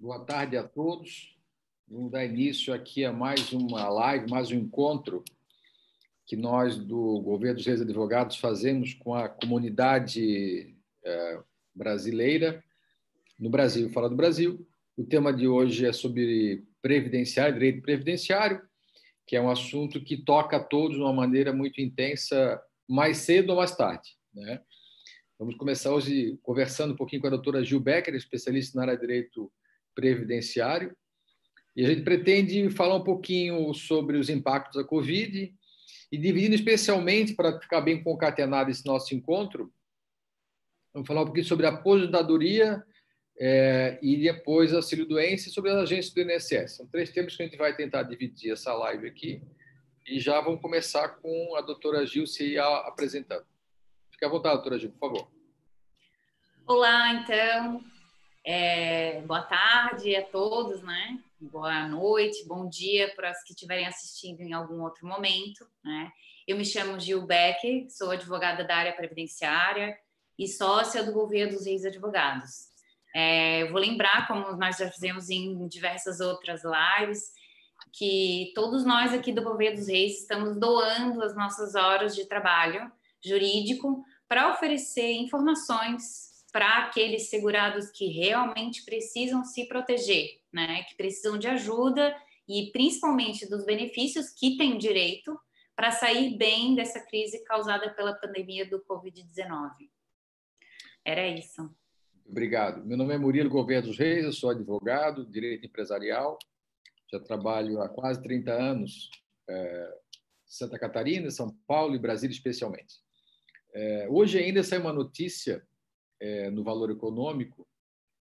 Boa tarde a todos. Vamos dar início aqui a mais uma live, mais um encontro que nós do Governo dos Reis Advogados fazemos com a comunidade é, brasileira no Brasil, fala do Brasil. O tema de hoje é sobre previdenciário, direito previdenciário, que é um assunto que toca a todos de uma maneira muito intensa, mais cedo ou mais tarde. Né? Vamos começar hoje conversando um pouquinho com a doutora Gil Becker, especialista na área de direito previdenciário. E a gente pretende falar um pouquinho sobre os impactos da Covid e dividindo especialmente, para ficar bem concatenado esse nosso encontro, vamos falar um pouquinho sobre a aposentadoria é, e depois auxílio-doença e sobre as agências do INSS. São três temas que a gente vai tentar dividir essa live aqui. E já vamos começar com a doutora Gil se apresentando. Fique à vontade, doutora Gil, por favor. Olá, então. É, boa tarde a todos, né? Boa noite, bom dia para os que estiverem assistindo em algum outro momento, né? Eu me chamo Gil Becker, sou advogada da área previdenciária e sócia do Governo dos Reis Advogados. É, eu vou lembrar, como nós já fizemos em diversas outras lives, que todos nós aqui do Governo dos Reis estamos doando as nossas horas de trabalho jurídico para oferecer informações para aqueles segurados que realmente precisam se proteger, né? Que precisam de ajuda e principalmente dos benefícios que têm direito para sair bem dessa crise causada pela pandemia do Covid-19. Era isso. Obrigado. Meu nome é Murilo Gouveia dos Reis, eu sou advogado, direito empresarial, já trabalho há quase 30 anos é, Santa Catarina, São Paulo e Brasília especialmente. É, hoje ainda saiu uma notícia é, no valor econômico,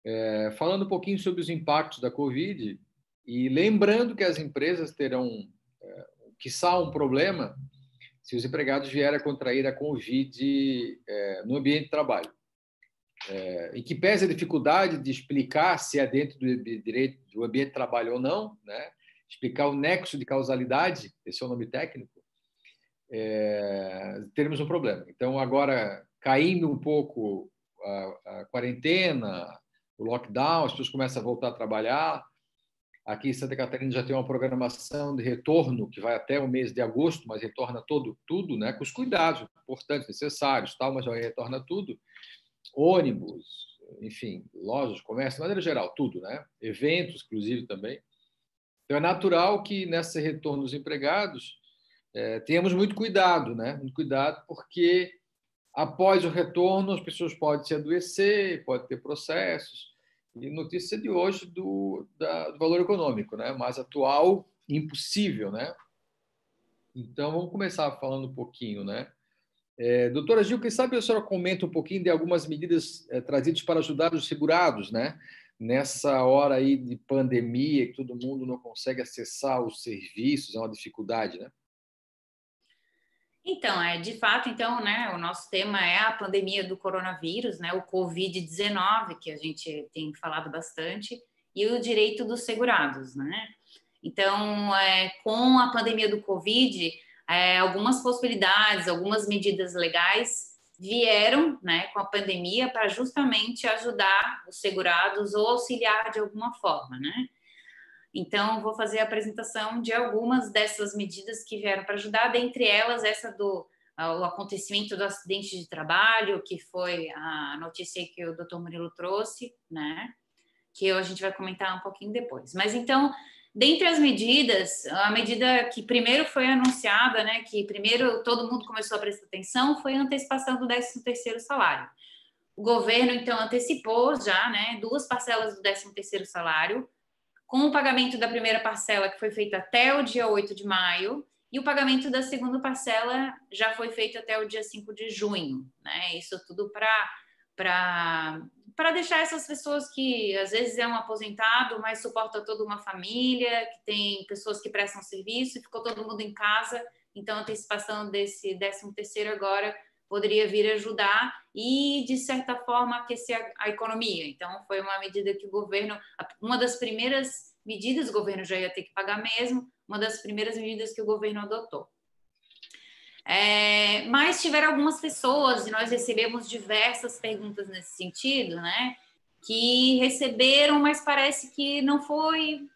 é, falando um pouquinho sobre os impactos da Covid e lembrando que as empresas terão, é, quiçá, um problema se os empregados vierem a contrair a Covid é, no ambiente de trabalho. É, em que pese a dificuldade de explicar se é dentro do direito do ambiente de trabalho ou não, né? explicar o nexo de causalidade, esse é o nome técnico, é, teremos um problema. Então, agora, caindo um pouco a, a quarentena, o lockdown, as pessoas começam a voltar a trabalhar. Aqui em Santa Catarina já tem uma programação de retorno que vai até o mês de agosto, mas retorna todo tudo, né, com os cuidados importantes, necessários, tal, mas já retorna tudo. Ônibus, enfim, lojas, comércio, de maneira geral, tudo, né? Eventos, inclusive também. Então é natural que nesse retorno dos empregados é, tenhamos muito cuidado, né? Muito cuidado, porque Após o retorno, as pessoas podem se adoecer, pode ter processos. E notícia de hoje do, da, do valor econômico, né? mais atual, impossível. Né? Então, vamos começar falando um pouquinho. Né? É, doutora Gil, quem sabe a senhora comenta um pouquinho de algumas medidas é, trazidas para ajudar os segurados, né? nessa hora aí de pandemia, que todo mundo não consegue acessar os serviços, é uma dificuldade, né? Então, é de fato, então, né, o nosso tema é a pandemia do coronavírus, né, o COVID-19, que a gente tem falado bastante, e o direito dos segurados, né? Então, é, com a pandemia do Covid, é, algumas possibilidades, algumas medidas legais vieram, né, com a pandemia para justamente ajudar os segurados ou auxiliar de alguma forma, né? Então, vou fazer a apresentação de algumas dessas medidas que vieram para ajudar, dentre elas essa do uh, o acontecimento do acidente de trabalho, que foi a notícia que o Dr. Murilo trouxe, né? Que a gente vai comentar um pouquinho depois. Mas então, dentre as medidas, a medida que primeiro foi anunciada, né, que primeiro todo mundo começou a prestar atenção, foi a antecipação do 13º salário. O governo então antecipou já, né, duas parcelas do 13º salário com o pagamento da primeira parcela, que foi feito até o dia 8 de maio, e o pagamento da segunda parcela já foi feito até o dia 5 de junho. Né? Isso tudo para deixar essas pessoas que às vezes é um aposentado, mas suporta toda uma família, que tem pessoas que prestam serviço, ficou todo mundo em casa, então a antecipação desse 13 terceiro agora poderia vir ajudar e, de certa forma, aquecer a, a, economia. Então, foi uma medida que o governo, uma das primeiras medidas, o governo já ia ter que pagar mesmo, uma das primeiras medidas que o governo adotou. É, mas tiveram algumas pessoas, e nós recebemos diversas perguntas nesse sentido, né? que receberam, mas parece que não foi,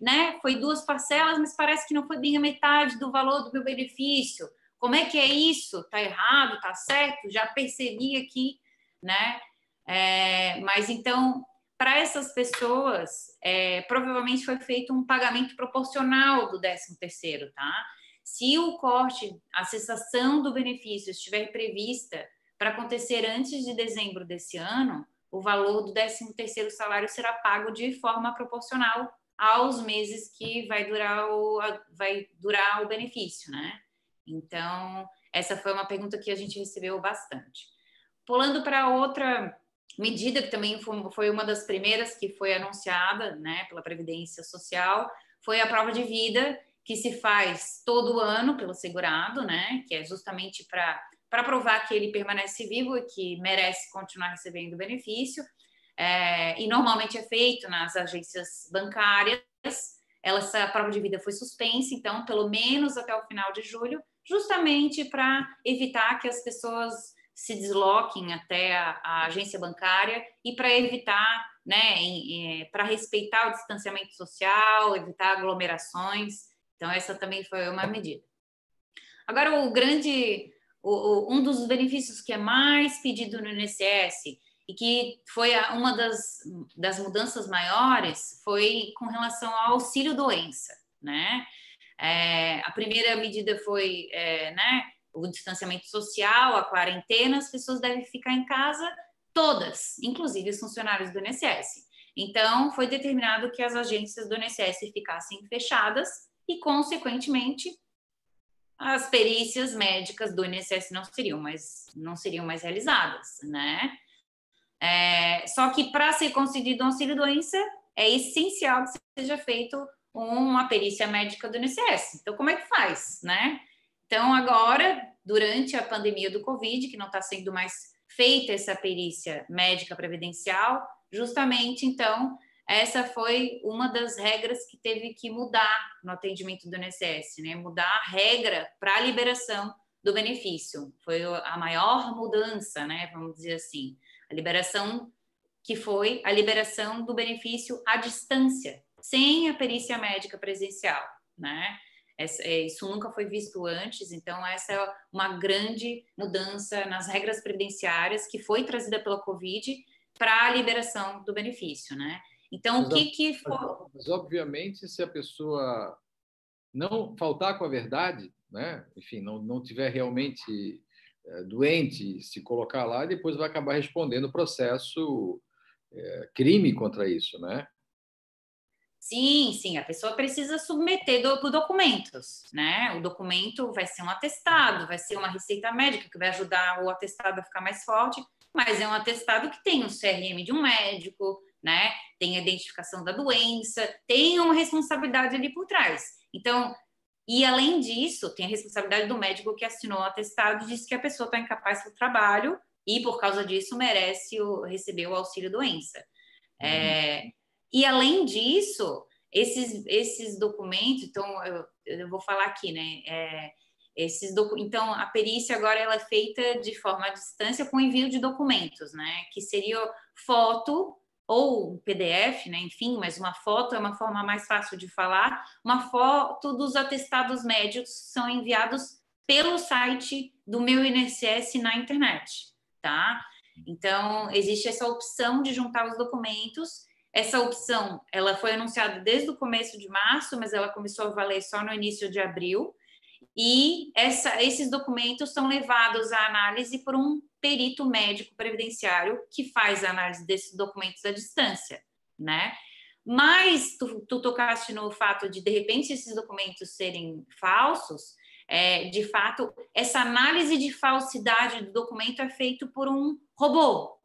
né? Foi duas parcelas, mas parece que não foi bem a metade do valor do meu benefício. Como é que é isso? Tá errado? Tá certo? Já percebi aqui, né? É, mas então, para essas pessoas, é, provavelmente foi feito um pagamento proporcional do 13 terceiro, tá? Se o corte, a cessação do benefício estiver prevista para acontecer antes de dezembro desse ano, o valor do 13º salário será pago de forma proporcional aos meses que vai durar o, vai durar o benefício, né? Então, essa foi uma pergunta que a gente recebeu bastante. Pulando para outra medida que também foi uma das primeiras que foi anunciada, né, pela Previdência Social, foi a prova de vida que se faz todo ano pelo segurado, né, que é justamente para provar que ele permanece vivo e que merece continuar recebendo benefício. É, e normalmente é feito nas agências bancárias. Ela, essa prova de vida foi suspensa, então, pelo menos até o final de julho, justamente para evitar que as pessoas se desloquem até a, a agência bancária e para evitar, né, para respeitar o distanciamento social, evitar aglomerações. Então, essa também foi uma medida. Agora, o grande o, um dos benefícios que é mais pedido no INSS e que foi uma das, das mudanças maiores foi com relação ao auxílio doença, né? É, a primeira medida foi, é, né, o distanciamento social, a quarentena, as pessoas devem ficar em casa todas, inclusive os funcionários do INSS. Então, foi determinado que as agências do INSS ficassem fechadas e, consequentemente, as perícias médicas do INSS não seriam mais, não seriam mais realizadas, né? É, só que para ser concedido um auxílio doença, é essencial que seja feito uma perícia médica do INSS. Então, como é que faz, né? Então, agora, durante a pandemia do Covid, que não está sendo mais feita essa perícia médica previdencial, justamente, então, essa foi uma das regras que teve que mudar no atendimento do INSS, né? Mudar a regra para a liberação do benefício. Foi a maior mudança, né? Vamos dizer assim. A liberação que foi a liberação do benefício à distância, sem a perícia médica presencial, né? É, isso nunca foi visto antes, então essa é uma grande mudança nas regras previdenciárias que foi trazida pela Covid para a liberação do benefício, né? Então, mas, o que, que for... Mas, obviamente, se a pessoa não faltar com a verdade, né? enfim, não, não tiver realmente é, doente, se colocar lá, depois vai acabar respondendo o processo é, crime contra isso, né? Sim, sim, a pessoa precisa submeter do, documentos, né? O documento vai ser um atestado, vai ser uma receita médica que vai ajudar o atestado a ficar mais forte, mas é um atestado que tem um CRM de um médico, né? Tem a identificação da doença, tem uma responsabilidade ali por trás. Então, e além disso, tem a responsabilidade do médico que assinou o atestado e disse que a pessoa está incapaz do trabalho e por causa disso merece o, receber o auxílio doença. Uhum. É, e além disso, esses, esses documentos, então eu, eu vou falar aqui, né? É, esses docu então a perícia agora ela é feita de forma à distância com envio de documentos, né? Que seria foto ou PDF, né? enfim, mas uma foto é uma forma mais fácil de falar. Uma foto dos atestados médicos são enviados pelo site do meu INSS na internet, tá? Então, existe essa opção de juntar os documentos. Essa opção, ela foi anunciada desde o começo de março, mas ela começou a valer só no início de abril. E essa, esses documentos são levados à análise por um perito médico previdenciário que faz a análise desses documentos à distância, né? Mas tu, tu tocaste no fato de, de repente, esses documentos serem falsos, é, de fato, essa análise de falsidade do documento é feito por um robô.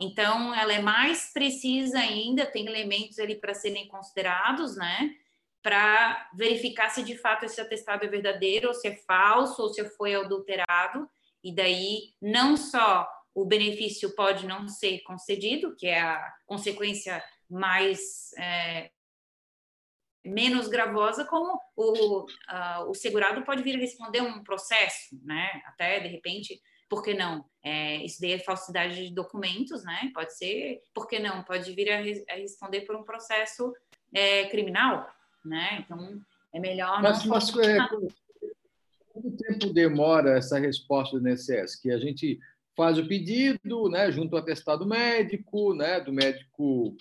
Então, ela é mais precisa ainda, tem elementos ali para serem considerados, né? Para verificar se de fato esse atestado é verdadeiro, ou se é falso, ou se foi adulterado e daí não só o benefício pode não ser concedido, que é a consequência mais é, menos gravosa, como o, uh, o segurado pode vir a responder um processo, né? Até de repente Por que não? É, isso daí é falsidade de documentos, né? Pode ser, por que não? Pode vir a, a responder por um processo é, criminal, né? Então, é melhor mas, não... Mas, é, quanto tempo demora essa resposta do INSS? Que a gente faz o pedido, né, junto ao atestado médico, né, do médico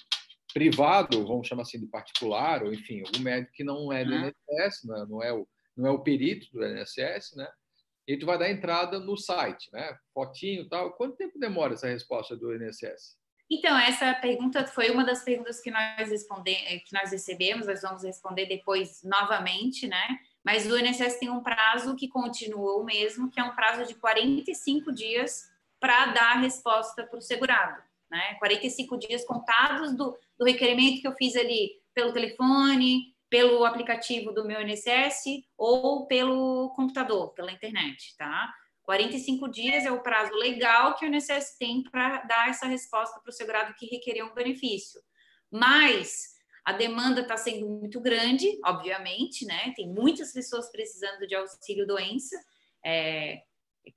privado, vamos chamar assim, do particular, ou enfim, algum médico que não é do INSS, né, não é o, não é o perito do INSS, né? E tu vai dar entrada no site, né? Fotinho tal. Quanto tempo demora essa resposta do INSS? Então, essa pergunta foi uma das perguntas que nós, responder, que nós recebemos, nós vamos responder depois novamente, né? Mas o INSS tem um prazo que continua o mesmo, que é um prazo de 45 dias para dar a resposta para o segurado. Né? 45 dias contados do, do requerimento que eu fiz ali pelo telefone, pelo aplicativo do meu INSS ou pelo computador, pela internet, tá? 45 dias é o prazo legal que o INSS tem para dar essa resposta para o segurado que requerer um benefício. Mas a demanda está sendo muito grande, obviamente, né? Tem muitas pessoas precisando de auxílio doença, é,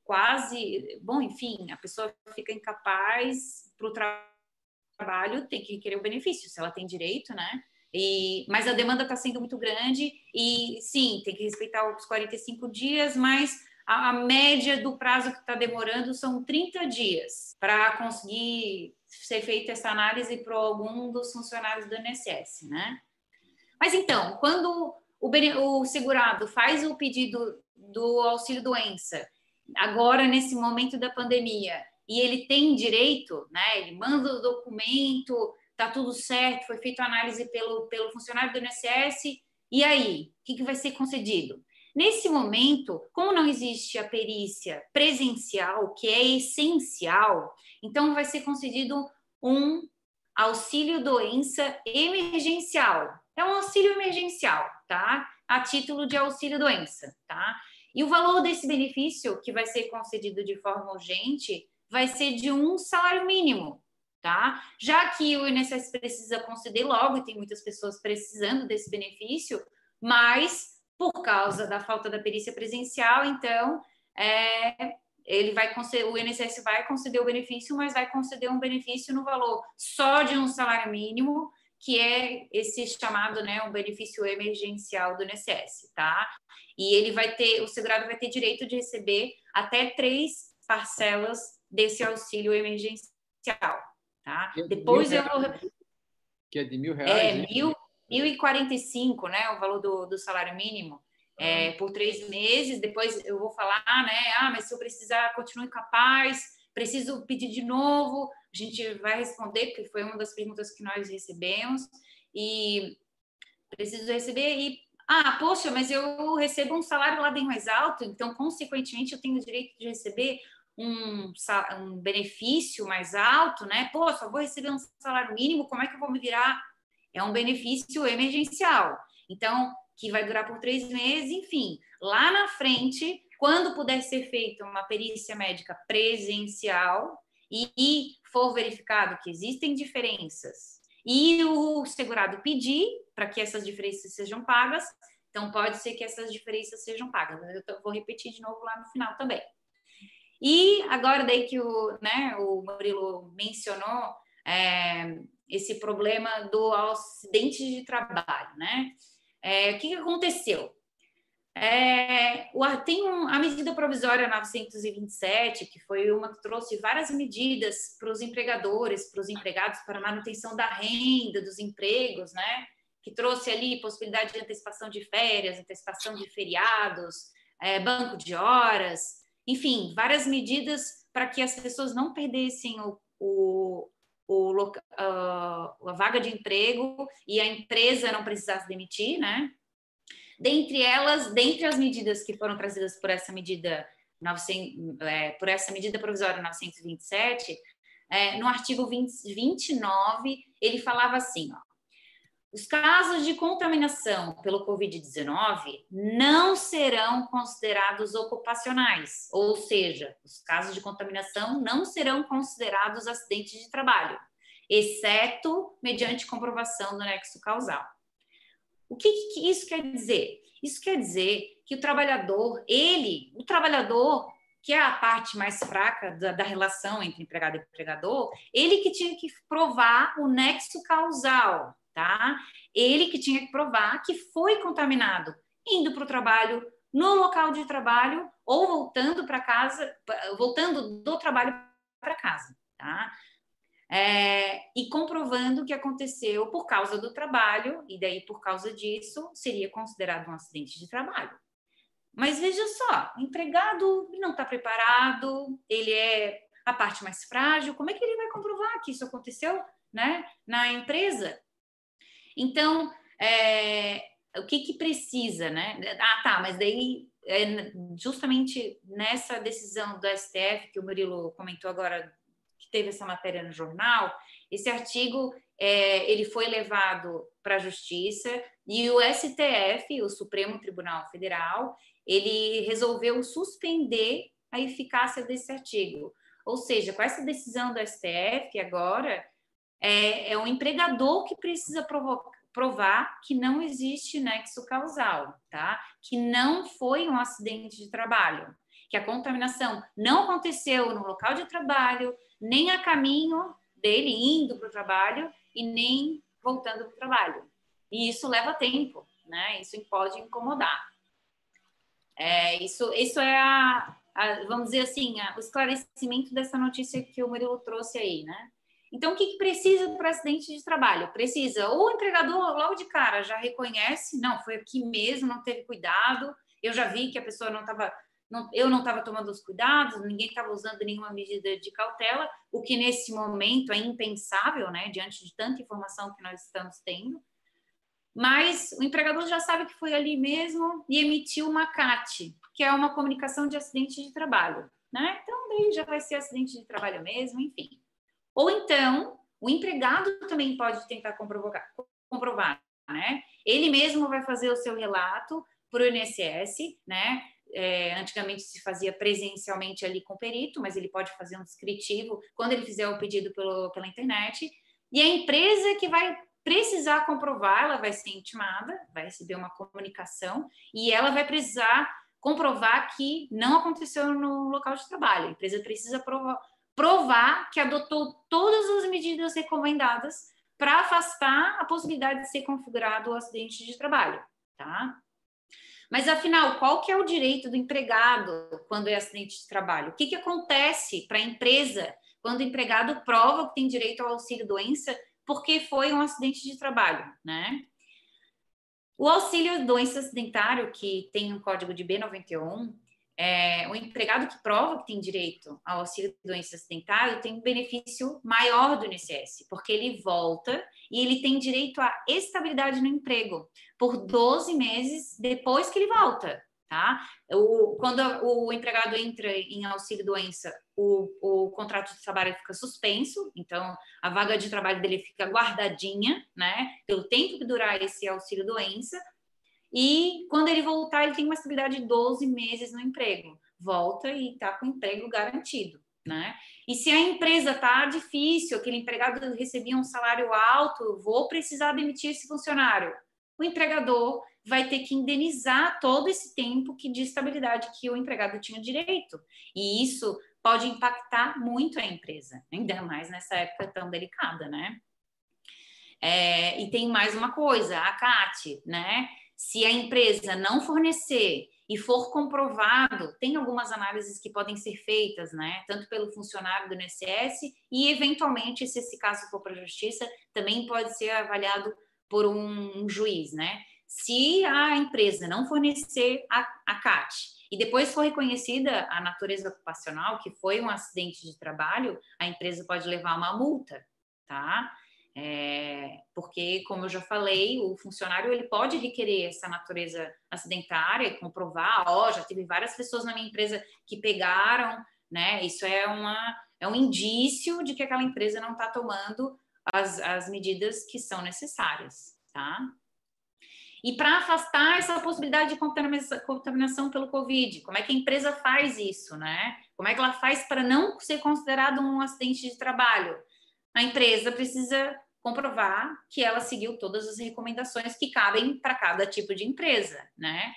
quase, bom, enfim, a pessoa fica incapaz para o trabalho, tem que requerer o benefício, se ela tem direito, né? E, mas a demanda está sendo muito grande e sim, tem que respeitar os 45 dias, mas a, a média do prazo que está demorando são 30 dias para conseguir ser feita essa análise para algum dos funcionários do INSS, né? Mas então, quando o, o segurado faz o pedido do auxílio doença, agora nesse momento da pandemia, e ele tem direito, né? Ele manda o documento, tá tudo certo, foi feita a análise pelo, pelo funcionário do INSS, e aí, o que, que vai ser concedido? Nesse momento, como não existe a perícia presencial, que é essencial, então vai ser concedido um auxílio doença emergencial. É um auxílio emergencial, tá? A título de auxílio doença, tá? E o valor desse benefício que vai ser concedido de forma urgente vai ser de um salário mínimo, tá? Já que o INSS precisa conceder logo e tem muitas pessoas precisando desse benefício, mas por causa da falta da perícia presencial, então é, ele vai conceder, o INSS vai conceder o benefício, mas vai conceder um benefício no valor só de um salário mínimo, que é esse chamado, né, um benefício emergencial do INSS, tá? E ele vai ter, o segurado vai ter direito de receber até três parcelas desse auxílio emergencial, tá? É Depois eu vou... Que é de mil reais? É, mil, 1.045, né, o valor do, do salário mínimo, é, por três meses. Depois eu vou falar, né, ah, mas se eu precisar, continue capaz, preciso pedir de novo. A gente vai responder, porque foi uma das perguntas que nós recebemos. E preciso receber e ah, poxa, mas eu recebo um salário lá bem mais alto, então, consequentemente, eu tenho o direito de receber um, um benefício mais alto, né? Pô, só vou receber um salário mínimo, como é que eu vou me virar é um benefício emergencial. Então, que vai durar por três meses, enfim. Lá na frente, quando puder ser feita uma perícia médica presencial e, e for verificado que existem diferenças e o segurado pedir para que essas diferenças sejam pagas, então pode ser que essas diferenças sejam pagas. Eu vou repetir de novo lá no final também. E agora daí que o, né, o Murilo mencionou é, esse problema do acidente de trabalho, né? É, o que, que aconteceu? É, tem um, a medida provisória 927, que foi uma que trouxe várias medidas para os empregadores, para os empregados, para a manutenção da renda, dos empregos, né? Que trouxe ali possibilidade de antecipação de férias, antecipação de feriados, é, banco de horas, enfim, várias medidas para que as pessoas não perdessem o, o, o, uh, a vaga de emprego e a empresa não precisasse demitir, né? Dentre elas, dentre as medidas que foram trazidas por essa medida 900, é, por essa medida provisória 927, é, no artigo 20, 29, ele falava assim, ó, os casos de contaminação pelo Covid-19 não serão considerados ocupacionais, ou seja, os casos de contaminação não serão considerados acidentes de trabalho, exceto mediante comprovação do nexo causal. O que, que isso quer dizer? Isso quer dizer que o trabalhador, ele, o trabalhador que é a parte mais fraca da, da, relação entre empregado e empregador, ele que tinha que provar o nexo causal, tá? Ele que tinha que provar que foi contaminado indo para o trabalho, no local de trabalho ou voltando para casa, voltando do trabalho para casa, tá? É, e comprovando que aconteceu por causa do trabalho, e daí por causa disso seria considerado um acidente de trabalho. Mas veja só, empregado não está preparado, ele é a parte mais frágil, como é que ele vai comprovar que isso aconteceu né, na empresa? Então, é, o que, que precisa, né? Ah, tá, mas daí, é justamente nessa decisão do STF, que o Murilo comentou agora, que teve essa matéria no jornal, esse artigo é, ele foi levado para a justiça e o STF, o Supremo Tribunal Federal, ele resolveu suspender a eficácia desse artigo. Ou seja, com essa decisão do STF agora, é, é o empregador que precisa provocar, provar que não existe nexo causal, tá? Que não foi um acidente de trabalho, que a contaminação não aconteceu no local de trabalho, nem a caminho dele indo para o trabalho e nem voltando para o trabalho. E isso leva tempo, né? Isso pode incomodar. É, isso, isso é a, a, vamos dizer assim, a, o esclarecimento dessa notícia que o Murilo trouxe aí, né? Então, o que, que precisa para acidente de trabalho? Precisa, ou o empregador logo de cara já reconhece, não, foi aqui mesmo, não teve cuidado, eu já vi que a pessoa não estava, eu não estava tomando os cuidados, ninguém estava usando nenhuma medida de cautela, o que nesse momento é impensável, né, diante de tanta informação que nós estamos tendo. Mas o empregador já sabe que foi ali mesmo e emitiu uma CAT, que é uma comunicação de acidente de trabalho, né? Então, daí já vai ser acidente de trabalho mesmo, enfim. Ou então, o empregado também pode tentar comprovar, comprovar né? Ele mesmo vai fazer o seu relato para o INSS, né? É, antigamente se fazia presencialmente ali com o perito, mas ele pode fazer um descritivo quando ele fizer o pedido pelo, pela internet. E a empresa que vai precisar comprovar, ela vai ser intimada, vai receber uma comunicação e ela vai precisar comprovar que não aconteceu no local de trabalho. A empresa precisa provar, provar que adotou todas as medidas recomendadas para afastar a possibilidade de ser configurado o acidente de trabalho, tá? Mas afinal, qual que é o direito do empregado quando é acidente de trabalho? O que, que acontece para a empresa quando o empregado prova que tem direito ao auxílio doença porque foi um acidente de trabalho, né? O auxílio doença acidentário, que tem um código de B91, é, o empregado que prova que tem direito ao auxílio de doença acidentário tem um benefício maior do INSS, porque ele volta e ele tem direito à estabilidade no emprego por 12 meses depois que ele volta, tá? O, quando o empregado entra em auxílio doença, o, o contrato de trabalho fica suspenso, então a vaga de trabalho dele fica guardadinha, né? Pelo tempo que durar esse auxílio doença, e quando ele voltar, ele tem uma estabilidade de 12 meses no emprego. Volta e está com emprego garantido. Né? E se a empresa está difícil, aquele empregado recebia um salário alto, vou precisar demitir esse funcionário. O empregador vai ter que indenizar todo esse tempo que de estabilidade que o empregado tinha direito. E isso pode impactar muito a empresa, ainda mais nessa época tão delicada, né? É, e tem mais uma coisa, a CAT, né? Se a empresa não fornecer e for comprovado, tem algumas análises que podem ser feitas, né? Tanto pelo funcionário do INSS e, eventualmente, se esse caso for para a justiça, também pode ser avaliado por um, juiz, né? Se a empresa não fornecer a, a CAT e depois for reconhecida a natureza ocupacional, que foi um acidente de trabalho, a empresa pode levar uma multa, tá? É, porque, como eu já falei, o funcionário ele pode requerer essa natureza acidentária e comprovar, ó, oh, já teve várias pessoas na minha empresa que pegaram, né? Isso é, uma, é um indício de que aquela empresa não está tomando as, as medidas que são necessárias, tá? E para afastar essa possibilidade de contaminação, contaminação pelo Covid, como é que a empresa faz isso, né? Como é que ela faz para não ser considerado um acidente de trabalho? A empresa precisa comprovar que ela seguiu todas as recomendações que cabem para cada tipo de empresa, né?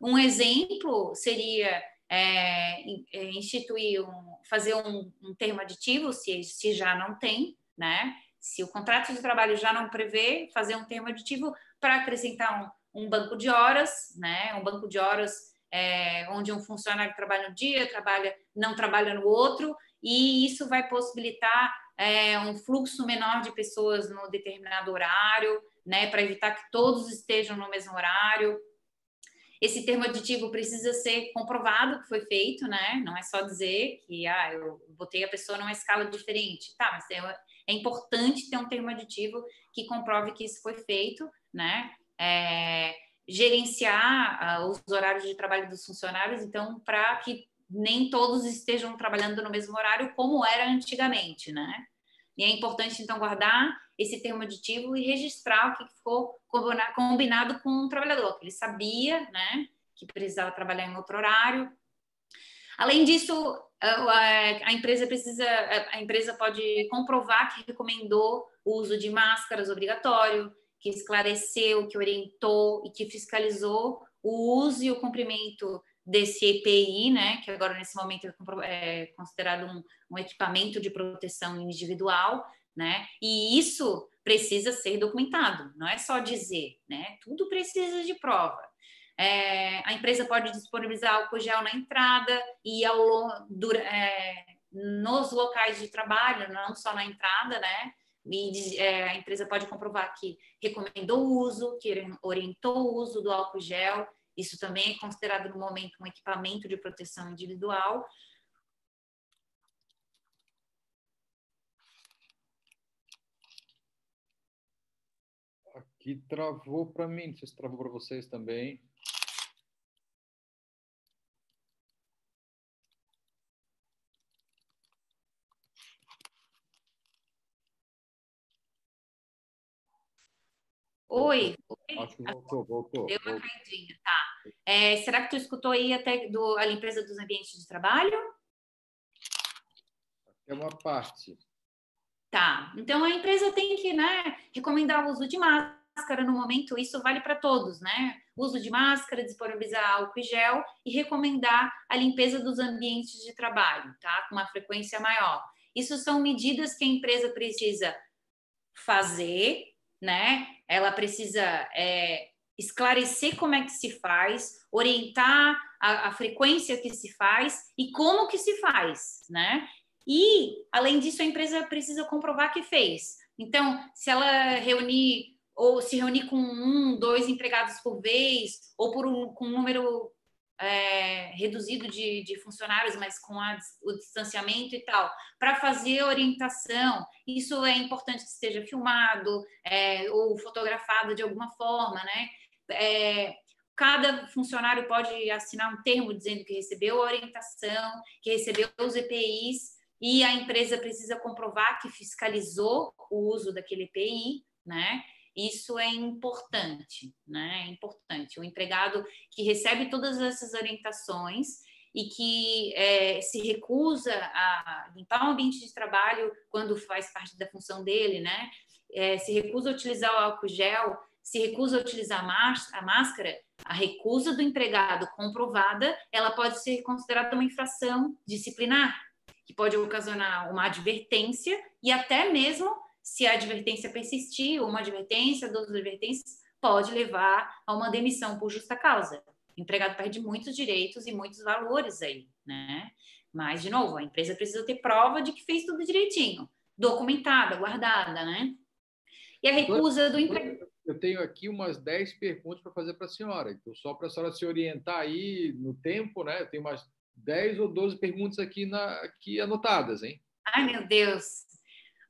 Um exemplo seria é, é, instituir, um, fazer um, um, termo aditivo, se, se já não tem, né? Se o contrato de trabalho já não prevê, fazer um termo aditivo para acrescentar um, um, banco de horas, né? Um banco de horas é, onde um funcionário trabalha no dia, trabalha, não trabalha no outro, e isso vai possibilitar é, um fluxo menor de pessoas no determinado horário, né? Para evitar que todos estejam no mesmo horário esse termo aditivo precisa ser comprovado que foi feito, né? Não é só dizer que ah, eu botei a pessoa numa escala diferente. Tá, mas é, é importante ter um termo aditivo que comprove que isso foi feito, né? É, gerenciar uh, os horários de trabalho dos funcionários, então, para que nem todos estejam trabalhando no mesmo horário como era antigamente, né? E é importante, então, guardar esse termo aditivo e registrar o que ficou combinado com o trabalhador, que ele sabia, né, que precisava trabalhar em outro horário. Além disso, a empresa precisa, a empresa pode comprovar que recomendou o uso de máscaras obrigatório, que esclareceu, que orientou e que fiscalizou o uso e o cumprimento desse EPI, né, que agora nesse momento é, é considerado um, um equipamento de proteção individual, né? E isso precisa ser documentado, não é só dizer, né? Tudo precisa de prova. É, a empresa pode disponibilizar álcool gel na entrada e ao, dura, é, nos locais de trabalho, não só na entrada, né? E, é, a empresa pode comprovar que recomendou o uso, que orientou o uso do álcool gel. Isso também é considerado no momento um equipamento de proteção individual. que travou para mim, não sei se travou para vocês também. Oi. Acho que voltou, voltou. Deu uma caidinha, tá. É, será que tu escutou aí até do, a limpeza dos ambientes de trabalho? É uma parte. Tá. Então a empresa tem que, né, recomendar o uso de máscara no momento, isso vale para todos, né? Uso de máscara, disponibilizar álcool e gel e recomendar a limpeza dos ambientes de trabalho, tá? Com uma frequência maior. Isso são medidas que a empresa precisa fazer, né? Ela precisa é, esclarecer como é que se faz, orientar a, a frequência que se faz e como que se faz, né? E, além disso, a empresa precisa comprovar que fez. Então, se ela reunir ou se reunir com um, dois empregados por vez, ou por um, com um número é, reduzido de, de, funcionários, mas com a, o distanciamento e tal, para fazer orientação. Isso é importante que esteja filmado é, ou fotografado de alguma forma, né? É, cada funcionário pode assinar um termo dizendo que recebeu a orientação, que recebeu os EPIs, e a empresa precisa comprovar que fiscalizou o uso daquele EPI, né? Isso é importante, né? É importante. O empregado que recebe todas essas orientações e que é, se recusa a limpar o ambiente de trabalho quando faz parte da função dele, né? É, se recusa a utilizar o álcool gel, se recusa a utilizar a máscara, a recusa do empregado comprovada, ela pode ser considerada uma infração disciplinar, que pode ocasionar uma advertência e até mesmo se a advertência persistir, uma advertência, duas advertências, pode levar a uma demissão por justa causa. O empregado perde muitos direitos e muitos valores aí, né? Mas, de novo, a empresa precisa ter prova de que fez tudo direitinho, documentada, guardada, né? E a recusa do empregado. Eu tenho aqui umas 10 perguntas para fazer para a senhora. Então, só para a senhora se orientar aí no tempo, né? Eu tenho umas 10 ou 12 perguntas aqui, na, aqui anotadas, hein? Ai, meu Deus!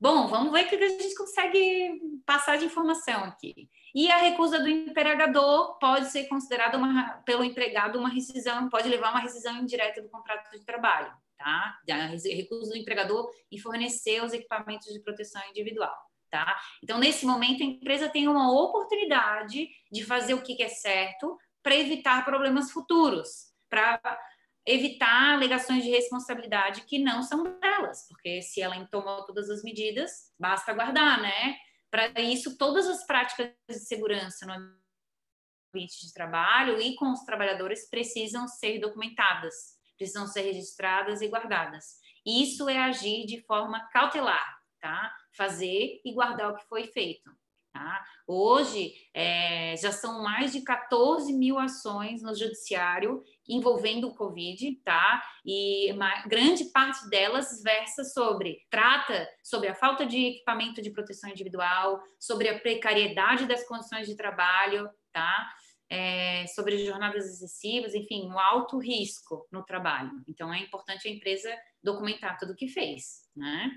Bom, vamos ver o que a gente consegue passar de informação aqui. E a recusa do empregador pode ser considerada uma, pelo empregado uma rescisão, pode levar a uma rescisão indireta do contrato de trabalho, tá? A recusa do empregador em fornecer os equipamentos de proteção individual, tá? Então, nesse momento, a empresa tem uma oportunidade de fazer o que é certo para evitar problemas futuros, para evitar alegações de responsabilidade que não são delas, porque se ela tomou todas as medidas, basta guardar, né? Para isso, todas as práticas de segurança no ambiente de trabalho e com os trabalhadores precisam ser documentadas, precisam ser registradas e guardadas. Isso é agir de forma cautelar, tá? Fazer e guardar o que foi feito. Tá? Hoje, é, já são mais de 14 mil ações no judiciário envolvendo o Covid, tá? E uma grande parte delas versa sobre, trata sobre a falta de equipamento de proteção individual, sobre a precariedade das condições de trabalho, tá? É, sobre jornadas excessivas, enfim, o alto risco no trabalho. Então, é importante a empresa documentar tudo o que fez, né?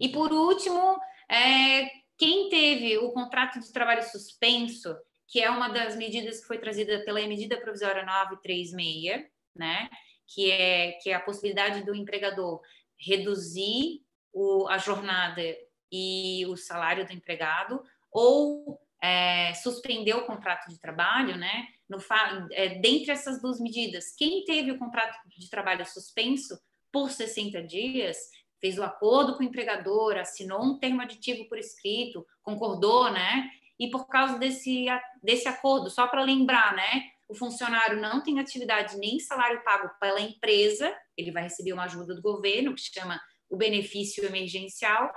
E por último, é, quem teve o contrato de trabalho suspenso, que é uma das medidas que foi trazida pela medida provisória 936, né? Que é, que é a possibilidade do empregador reduzir o, a jornada e o salário do empregado, ou é, suspender o contrato de trabalho, né? No, é, dentre essas duas medidas, quem teve o contrato de trabalho suspenso por 60 dias fez o acordo com o empregador, assinou um termo aditivo por escrito, concordou, né? E por causa desse, desse acordo, só para lembrar, né? O funcionário não tem atividade nem salário pago pela empresa, ele vai receber uma ajuda do governo, que chama o benefício emergencial.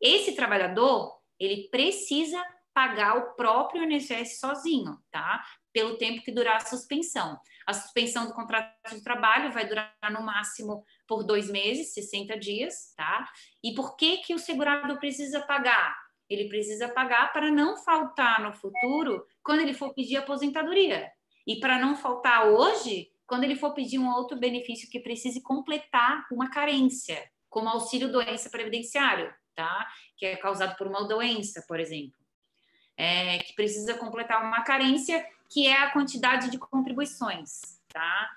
Esse trabalhador, ele precisa pagar o próprio INSS sozinho, tá? Pelo tempo que durar a suspensão. A suspensão do contrato de trabalho vai durar no máximo por dois meses, 60 dias, tá? E por que, que o segurado precisa pagar? Ele precisa pagar para não faltar no futuro quando ele for pedir aposentadoria. E para não faltar hoje, quando ele for pedir um outro benefício que precise completar uma carência, como auxílio doença previdenciário, tá? Que é causado por uma doença, por exemplo. É, que precisa completar uma carência, que é a quantidade de contribuições, tá?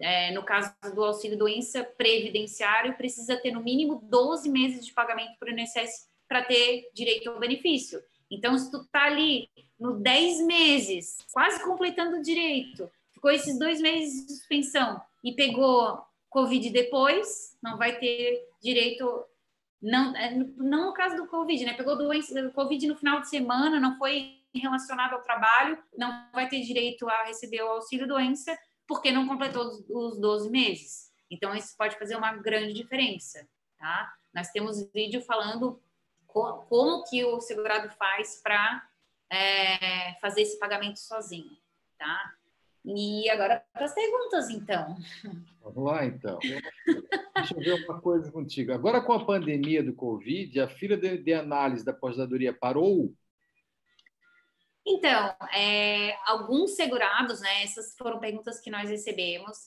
é, no caso do auxílio doença previdenciário, precisa ter no mínimo 12 meses de pagamento para o INSS para ter direito ao benefício. Então, se tu está ali no 10 meses, quase completando o direito, ficou esses dois meses de suspensão e pegou Covid depois, não vai ter direito. Não, é, não no caso do Covid, né? Pegou doença, Covid no final de semana, não foi relacionado ao trabalho, não vai ter direito a receber o auxílio doença, porque não completou os 12 meses. Então, isso pode fazer uma grande diferença, tá? Nós temos vídeo falando co como que o segurado faz para é, fazer esse pagamento sozinho, tá? E agora para as perguntas, então. Vamos lá, então. Deixa eu ver uma coisa contigo. Agora, com a pandemia do Covid, a fila de, de análise da aposentadoria parou então, é, alguns segurados, né? Essas foram perguntas que nós recebemos.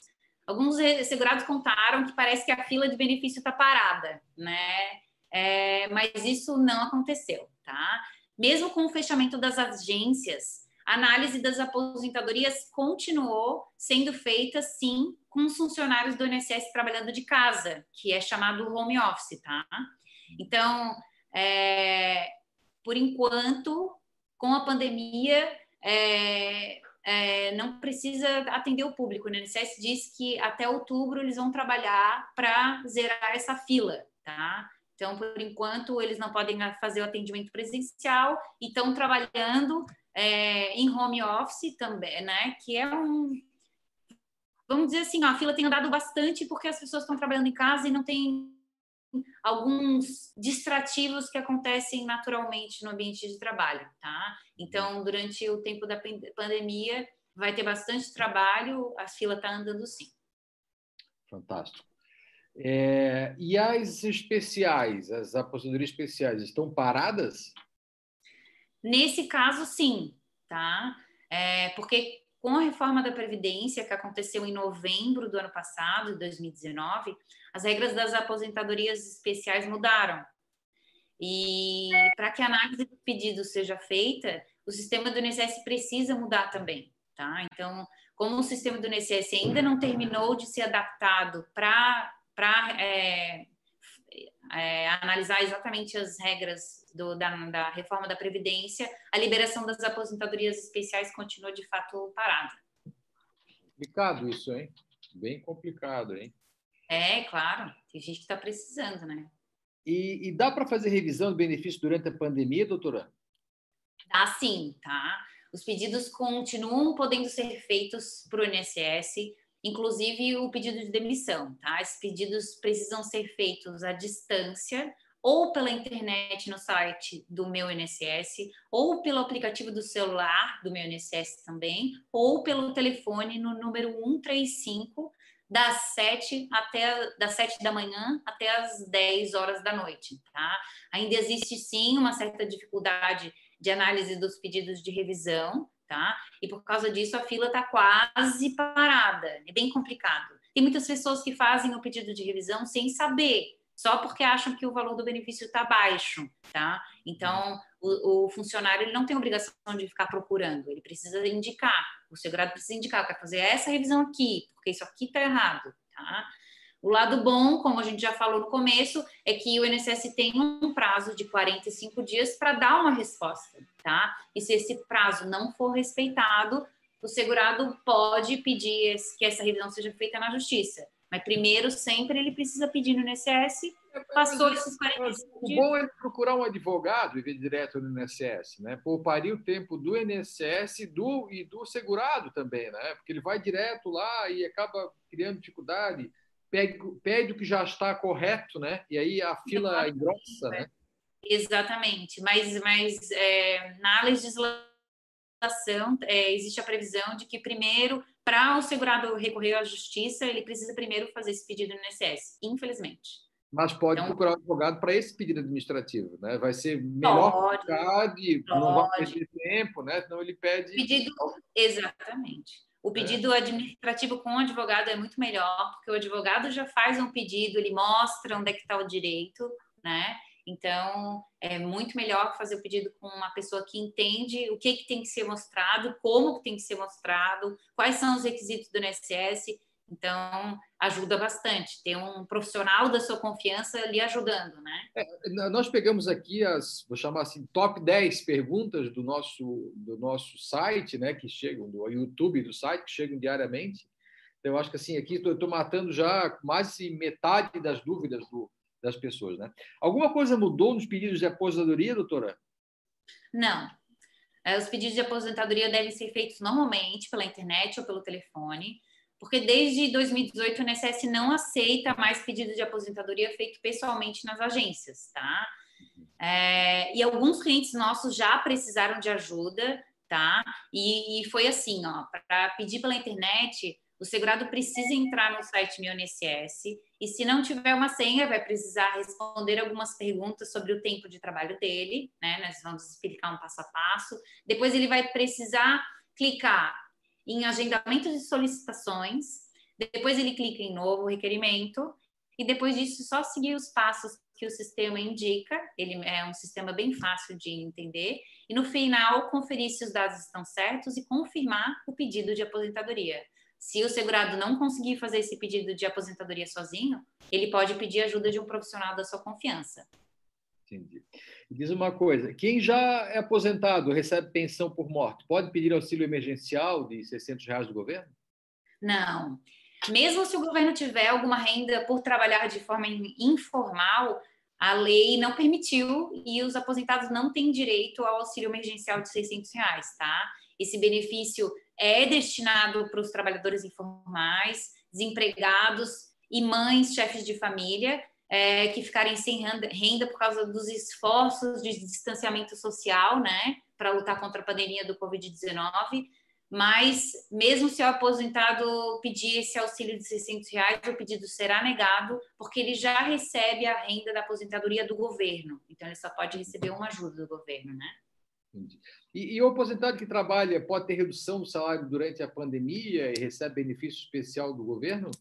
Alguns segurados contaram que parece que a fila de benefício está parada, né? É, mas isso não aconteceu, tá? Mesmo com o fechamento das agências, a análise das aposentadorias continuou sendo feita, sim, com os funcionários do INSS trabalhando de casa, que é chamado home office, tá? Então, é, por enquanto, com a pandemia, é, é, não precisa atender o público. Né? O INSS diz que até outubro eles vão trabalhar para zerar essa fila, tá? Então, por enquanto, eles não podem fazer o atendimento presencial e estão trabalhando é, em home office também, né? Que é um. Vamos dizer assim, ó, a fila tem andado bastante porque as pessoas estão trabalhando em casa e não tem alguns distrativos que acontecem naturalmente no ambiente de trabalho, tá? Então, durante o tempo da pandemia, vai ter bastante trabalho, a fila está andando sim. Fantástico. É, e as especiais, as aposentadorias especiais, estão paradas? Nesse caso, sim, tá? É, porque com a reforma da Previdência, que aconteceu em novembro do ano passado, de 2019, as regras das aposentadorias especiais mudaram. E para que a análise do pedido seja feita, o sistema do INSS precisa mudar também, tá? Então, como o sistema do INSS ainda não terminou de ser adaptado para é, é, analisar exatamente as regras do, da, da, reforma da Previdência, a liberação das aposentadorias especiais continua de fato parada. Complicado isso, hein? Bem complicado, hein? É, claro. Tem gente que está precisando, né? E, e dá para fazer revisão do benefício durante a pandemia, doutora? Dá sim, tá? Os pedidos continuam podendo ser feitos para o INSS inclusive o pedido de demissão, tá? Esses pedidos precisam ser feitos à distância ou pela internet no site do meu INSS, ou pelo aplicativo do celular do meu INSS também, ou pelo telefone no número 135 das 7 até das 7 da manhã até as 10 horas da noite, tá? Ainda existe sim uma certa dificuldade de análise dos pedidos de revisão, tá? E por causa disso a fila está quase parada, é bem complicado. Tem muitas pessoas que fazem o pedido de revisão sem saber, só porque acham que o valor do benefício está baixo, tá? Então, o, o, funcionário ele não tem obrigação de ficar procurando, ele precisa indicar, o segurado precisa indicar, quer fazer essa revisão aqui, porque isso aqui está errado, tá? O lado bom, como a gente já falou no começo, é que o INSS tem um prazo de 45 dias para dar uma resposta, tá? E se esse prazo não for respeitado, o segurado pode pedir que essa revisão seja feita na justiça. Mas primeiro, sempre ele precisa pedir no INSS, passou esses 45 dias. O bom é procurar um advogado e vir direto no INSS, né? Pouparia o tempo do INSS do, e do segurado também, né? Porque ele vai direto lá e acaba criando dificuldade pede, pede o que já está correto, né? E aí a fila engrossa, né? Exatamente, mas, mas é, na legislação é, existe a previsão de que primeiro, para o segurado recorrer à justiça, ele precisa primeiro fazer esse pedido no INSS, infelizmente. Mas pode então, procurar um advogado para esse pedido administrativo, né? Vai ser melhor pode, não vai perder tempo, né? Senão ele pede. Pedido, exatamente. O é. pedido é. administrativo com o advogado é muito melhor, porque o advogado já faz um pedido, ele mostra onde é que está o direito, né? Então, é muito melhor fazer o pedido com uma pessoa que entende o que, que tem que ser mostrado, como que tem que ser mostrado, quais são os requisitos do INSS então, ajuda bastante ter um profissional da sua confiança lhe ajudando, né? É, nós pegamos aqui as, vou chamar assim, top 10 perguntas do nosso, do nosso site, né, que chegam, do YouTube do site, que chegam diariamente. Então, eu acho que assim, aqui estou matando já mais metade das dúvidas do, das pessoas, né? Alguma coisa mudou nos pedidos de aposentadoria, doutora? Não. É, os pedidos de aposentadoria devem ser feitos normalmente pela internet ou pelo telefone porque desde 2018 o INSS não aceita mais pedido de aposentadoria feito pessoalmente nas agências, tá? É, e alguns clientes nossos já precisaram de ajuda, tá? E, e foi assim, ó, para pedir pela internet, o segurado precisa entrar no site Meu INSS e se não tiver uma senha, vai precisar responder algumas perguntas sobre o tempo de trabalho dele, né? Nós vamos explicar um passo a passo. Depois ele vai precisar clicar em agendamento de solicitações, depois ele clica em novo requerimento, e depois disso só seguir os passos que o sistema indica, ele é um sistema bem fácil de entender, e no final conferir se os dados estão certos e confirmar o pedido de aposentadoria. Se o segurado não conseguir fazer esse pedido de aposentadoria sozinho, ele pode pedir ajuda de um profissional da sua confiança. Entendi. Diz uma coisa: quem já é aposentado, recebe pensão por morte, pode pedir auxílio emergencial de 600 reais do governo? Não. Mesmo se o governo tiver alguma renda por trabalhar de forma informal, a lei não permitiu e os aposentados não têm direito ao auxílio emergencial de 600 reais, tá? Esse benefício é destinado para os trabalhadores informais, desempregados e mães, chefes de família, é, que ficarem sem renda, renda por causa dos esforços de distanciamento social, né, para lutar contra a pandemia do Covid-19. Mas, mesmo se o aposentado pedir esse auxílio de 600 reais, o pedido será negado, porque ele já recebe a renda da aposentadoria do governo. Então, ele só pode receber uma ajuda do governo, né? E, e, o aposentado que trabalha pode ter redução do salário durante a pandemia e recebe benefício especial do governo?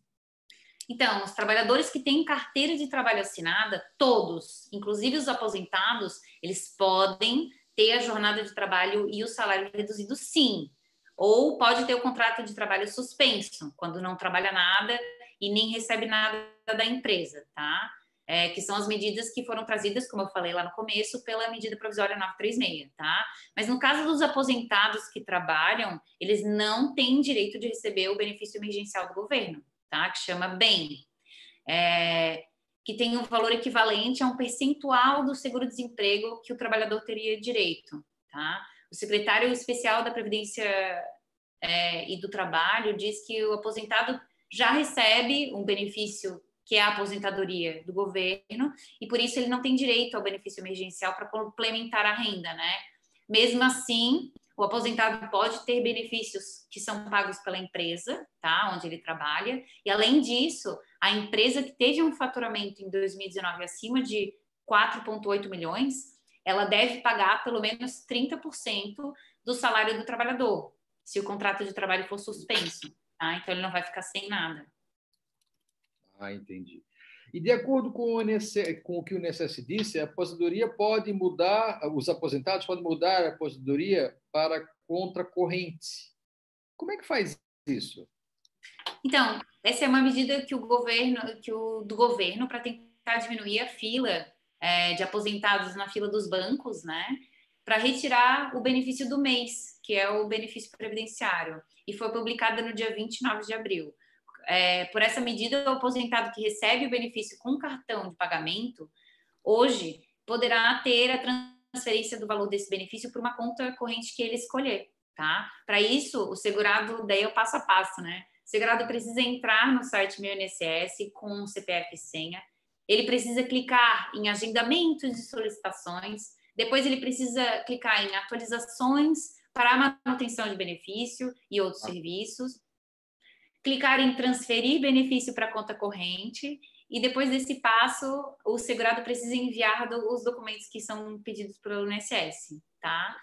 Então, os trabalhadores que têm carteira de trabalho assinada, todos, inclusive os aposentados, eles podem ter a jornada de trabalho e o salário reduzido, sim. Ou pode ter o contrato de trabalho suspenso, quando não trabalha nada e nem recebe nada da empresa, tá? É, que são as medidas que foram trazidas, como eu falei lá no começo, pela medida provisória 936, tá? Mas no caso dos aposentados que trabalham, eles não têm direito de receber o benefício emergencial do governo tá? que chama BEM, é, que tem um valor equivalente a um percentual do seguro-desemprego que o trabalhador teria direito. Tá? O secretário especial da Previdência é, e do Trabalho diz que o aposentado já recebe um benefício que é a aposentadoria do governo, e por isso ele não tem direito ao benefício emergencial para complementar a renda, né? Mesmo assim, o aposentado pode ter benefícios que são pagos pela empresa, tá? Onde ele trabalha, e além disso, a empresa que teve um faturamento em 2019 acima de 4,8 milhões, ela deve pagar pelo menos 30% do salário do trabalhador, se o contrato de trabalho for suspenso. Tá? Então, ele não vai ficar sem nada. Ah, entendi. E de acordo com o, com o que o INSS disse, a aposentadoria pode mudar, os aposentados podem mudar a aposentadoria para contra corrente. Como é que faz isso? Então, essa é uma medida que o governo, que o do governo para tentar diminuir a fila é, de aposentados na fila dos bancos, né? Para retirar o benefício do mês, que é o benefício previdenciário, e foi publicada no dia 29 de abril. É, por essa medida, o aposentado que recebe o benefício com cartão de pagamento, hoje, poderá ter a transferência do valor desse benefício para uma conta corrente que ele escolher, tá? Para isso, o segurado, daí é o passo a passo, né? O segurado precisa entrar no site Meu INSS com CPF e senha, ele precisa clicar em agendamento de solicitações, depois ele precisa clicar em atualizações para manutenção de benefício e outros ah. serviços, clicar em transferir benefício para conta corrente e depois desse passo o segurado precisa enviar do, os documentos que são pedidos pelo INSS, tá?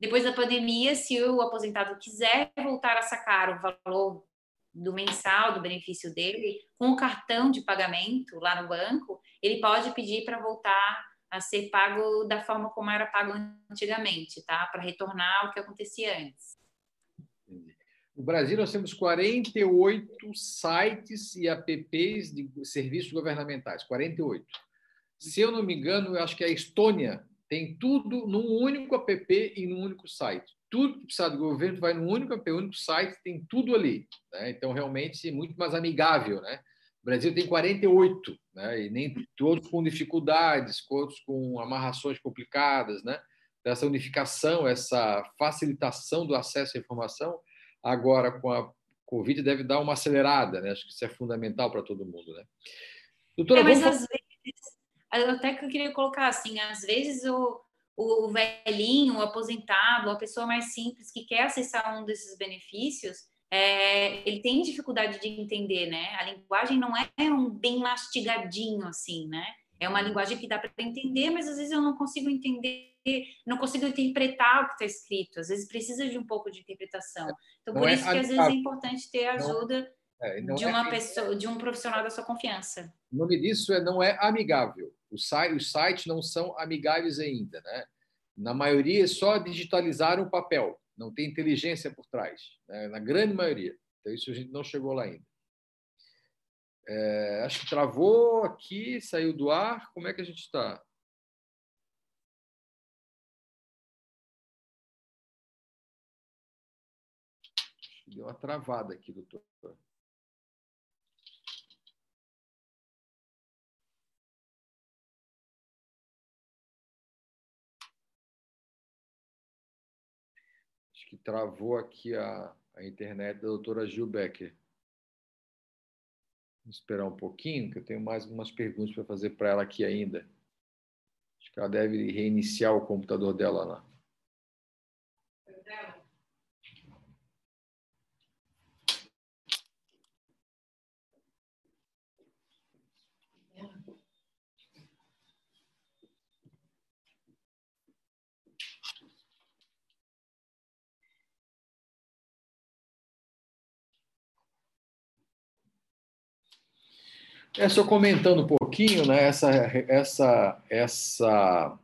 Depois da pandemia, se o aposentado quiser voltar a sacar o valor do mensal, do benefício dele, com o cartão de pagamento lá no banco, ele pode pedir para voltar a ser pago da forma como era pago antigamente, tá? Para retornar ao que acontecia antes. No Brasil, nós temos 48 sites e apps de serviços governamentais, 48. Se eu não me engano, eu acho que a Estônia tem tudo num único app e num único site tudo que precisar do governo vai no único, único site, tem tudo ali. Né? Então, realmente, muito mais amigável. Né? O Brasil tem 48, né? e nem todos com dificuldades, todos com amarrações complicadas. Né? Essa unificação, essa facilitação do acesso à informação, agora com a Covid, deve dar uma acelerada. Né? Acho que isso é fundamental para todo mundo. Né? Doutora, é, mas vamos... às vezes, até que eu queria colocar assim, às vezes o o velhinho, o aposentado, a pessoa mais simples que quer acessar um desses benefícios, é, ele tem dificuldade de entender, né? A linguagem não é um bem mastigadinho assim, né? É uma linguagem que dá para entender, mas às vezes eu não consigo entender, não consigo interpretar o que está escrito. Às vezes precisa de um pouco de interpretação. Então, não por é isso que às vezes é importante ter a ajuda é, de uma é, pessoa, de um profissional da sua confiança. O nome disso é não é amigável. Os, os sites não são amigáveis ainda, né? Na maioria, só digitalizaram o papel, não tem inteligência por trás, né? na grande maioria. Então, isso a gente não chegou lá ainda. É, acho que travou aqui, saiu do ar. Como é que a gente está? Deu uma travada aqui, doutor. que travou aqui a, a internet da doutora Gil Becker. Vamos esperar um pouquinho, que eu tenho mais algumas perguntas para fazer para ela aqui ainda. Acho que ela deve reiniciar o computador dela lá. É, só comentando um pouquinho, né, essa, essa, essa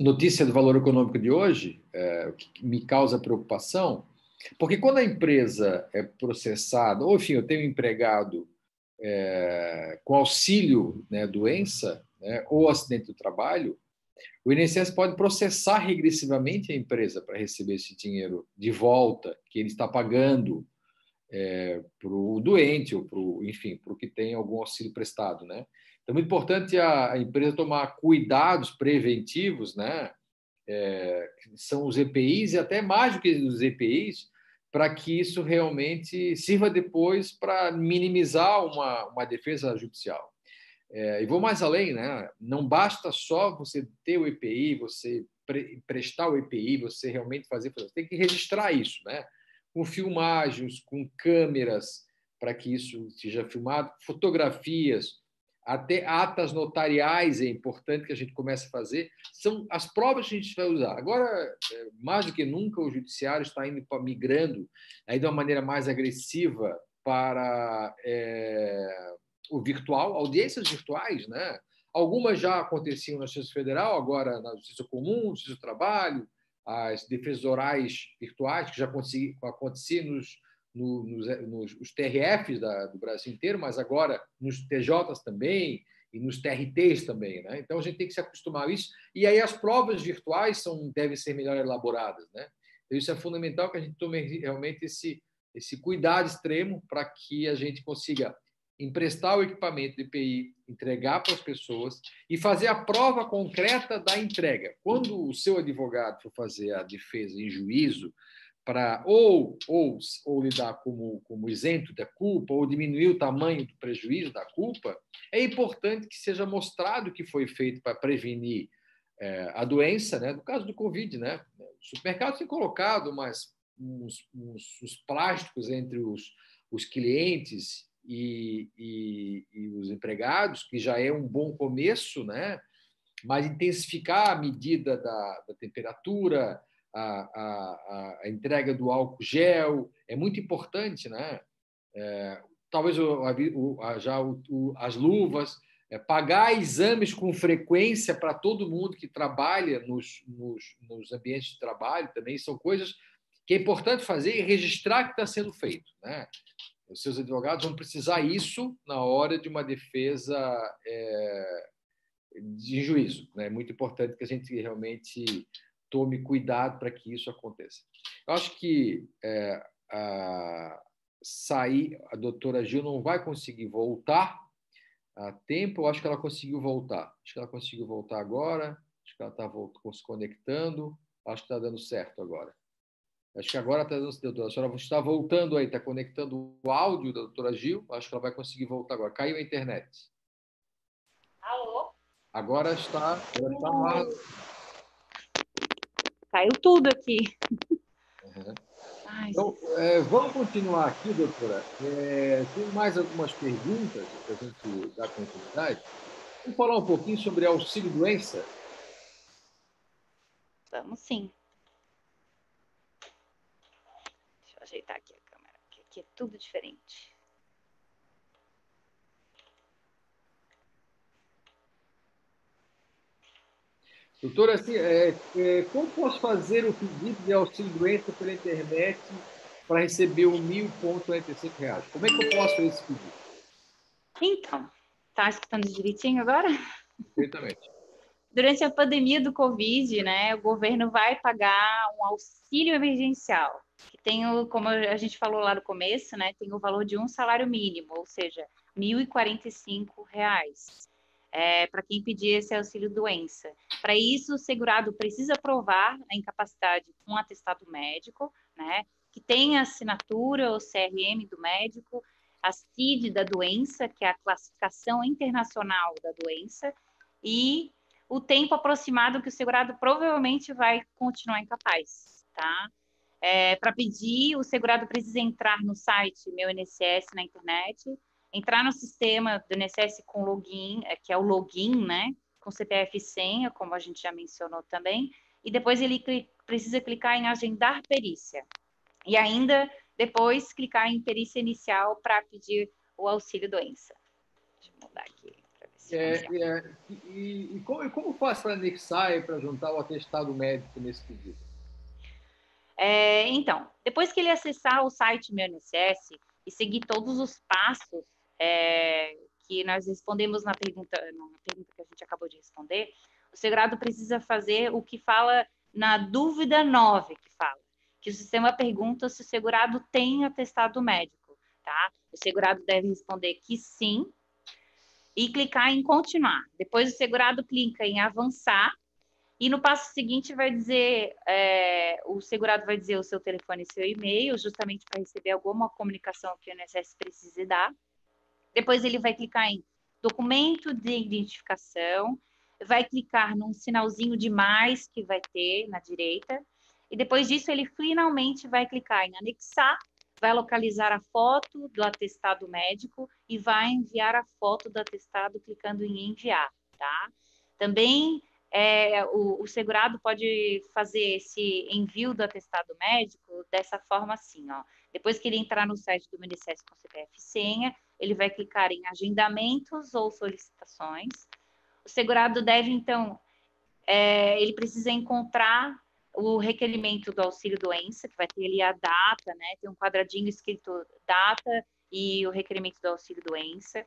notícia do valor econômico de hoje, é, que me causa preocupação, porque quando a empresa é processada, ou enfim, eu tenho um empregado é, com auxílio né, doença né, ou acidente do trabalho, o INSS pode processar regressivamente a empresa para receber esse dinheiro de volta que ele está pagando é, para o doente ou para o, enfim, para o que tem algum auxílio prestado, né? Então, é muito importante a, empresa tomar cuidados preventivos, né? É, são os EPIs e até mais do que os EPIs, para que isso realmente sirva depois para minimizar uma, uma defesa judicial. É, e vou mais além, né? não basta só você ter o EPI, você pre prestar o EPI, você realmente fazer, você tem que registrar isso, né? Com filmagens, com câmeras, para que isso seja filmado, fotografias, até atas notariais é importante que a gente comece a fazer, são as provas que a gente vai usar. Agora, é, mais do que nunca, o judiciário está indo migrando aí de uma maneira mais agressiva para é, o virtual, audiências virtuais, né? Algumas já aconteciam na Justiça Federal, agora na Justiça Comum, Justiça do Trabalho, as defesas orais virtuais, que já aconteciam nos, nos, nos, nos TRFs da, do Brasil inteiro, mas agora nos TJs também e nos TRTs também. Né? Então, a gente tem que se acostumar a isso. E aí as provas virtuais são, devem ser melhor elaboradas. Né? Então, isso é fundamental que a gente tome realmente esse, esse cuidado extremo para que a gente consiga emprestar o equipamento de EPI, entregar para as pessoas e fazer a prova concreta da entrega. Quando o seu advogado for fazer a defesa em juízo, para ou, ou, ou lidar como, como isento da culpa, ou diminuir o tamanho do prejuízo da culpa, é importante que seja mostrado o que foi feito para prevenir é, a doença, né? no caso do Covid. Né? Os supermercados têm colocado umas, uns, uns, uns plásticos entre os, os clientes e, e, e, os empregados, que já é um bom começo, né? mas intensificar a medida da, da temperatura, a, a, a, entrega do álcool gel, é muito importante. Né? É, talvez o, o, já o, as luvas, é, pagar exames com frequência para todo mundo que trabalha nos, nos, nos ambientes de trabalho também são coisas que é importante fazer e registrar que está sendo feito. Né? Os seus advogados vão precisar isso na hora de uma defesa é, de juízo. Né? É muito importante que a gente realmente tome cuidado para que isso aconteça. Eu acho que é, a, sair, a doutora Gil não vai conseguir voltar a tempo, eu acho que ela conseguiu voltar. Acho que ela conseguiu voltar agora, acho que ela está se conectando, acho que está dando certo agora. Acho que agora está doutora. A senhora está voltando aí, está conectando o áudio da doutora Gil. Acho que ela vai conseguir voltar agora. Caiu a internet. Alô? Agora está. Está mal. Caiu tudo aqui. Uhum. Ai, então, é, vamos continuar aqui, doutora. É, tem mais algumas perguntas para a gente dar continuidade. Vamos falar um pouquinho sobre auxílio-doença? Vamos sim. Ajeitar aqui a câmera, que aqui é tudo diferente. Doutora, assim, é, é, como posso fazer o pedido de auxílio doença pela internet para receber o R$ reais? Como é que eu posso fazer esse pedido? Então, tá escutando direitinho agora? Perfeitamente. Durante a pandemia do Covid, né, o governo vai pagar um auxílio emergencial que tem o, como a gente falou lá no começo, né, tem o valor de um salário mínimo, ou seja, R$ 1.045 é, para quem pedir esse auxílio doença. Para isso, o segurado precisa provar a incapacidade com um atestado médico, né, que tenha assinatura ou CRM do médico, a CID da doença, que é a classificação internacional da doença, e o tempo aproximado que o segurado provavelmente vai continuar incapaz, tá? É, para pedir, o segurado precisa entrar no site Meu INSS na internet, entrar no sistema do INSS com login, é, que é o login, né? Com CPF e senha, como a gente já mencionou também, e depois ele precisa clicar em agendar perícia. E ainda depois clicar em perícia inicial para pedir o auxílio doença. Deixa eu mudar aqui. É, é, e, e, como, como faz para anexar e para juntar o atestado médico nesse pedido? É, então, depois que ele acessar o site Meu INSS e seguir todos os passos é, que nós respondemos na pergunta, na pergunta que a gente acabou de responder, o segurado precisa fazer o que fala na dúvida 9, que fala, que o sistema pergunta se o segurado tem atestado médico, tá? O segurado deve responder que sim e clicar em continuar. Depois o segurado clica em avançar E no passo seguinte vai dizer, é, o segurado vai dizer o seu telefone e seu e-mail, justamente para receber alguma comunicação que o INSS precise dar. Depois ele vai clicar em documento de identificação, vai clicar num sinalzinho de mais que vai ter na direita, e depois disso ele finalmente vai clicar em anexar, vai localizar a foto do atestado médico e vai enviar a foto do atestado clicando em enviar, tá? Também é, o, o, segurado pode fazer esse envio do atestado médico dessa forma assim, ó. Depois que ele entrar no site do INSS com CPF senha, ele vai clicar em agendamentos ou solicitações. O segurado deve, então, é, ele precisa encontrar o requerimento do auxílio doença, que vai ter ali a data, né? Tem um quadradinho escrito data e o requerimento do auxílio doença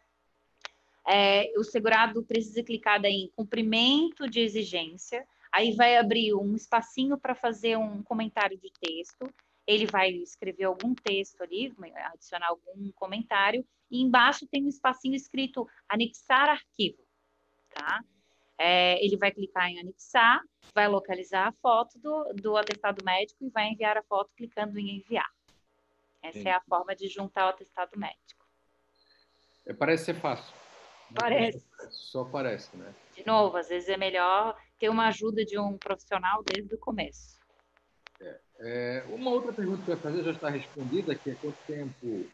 é, o segurado precisa clicar em cumprimento de exigência, aí vai abrir um espacinho para fazer um comentário de texto, ele vai escrever algum texto ali, adicionar algum comentário, e embaixo tem um espacinho escrito anexar arquivo, tá? É, ele vai clicar em anexar, vai localizar a foto do, do atestado médico e vai enviar a foto clicando em enviar. Essa Entendi. é a forma de juntar o atestado médico. É, parece ser fácil. Parece. Só parece, né? De novo, às vezes é melhor ter uma ajuda de um profissional desde o começo. É, é, uma outra pergunta que eu ia fazer já está respondida, que é quanto tempo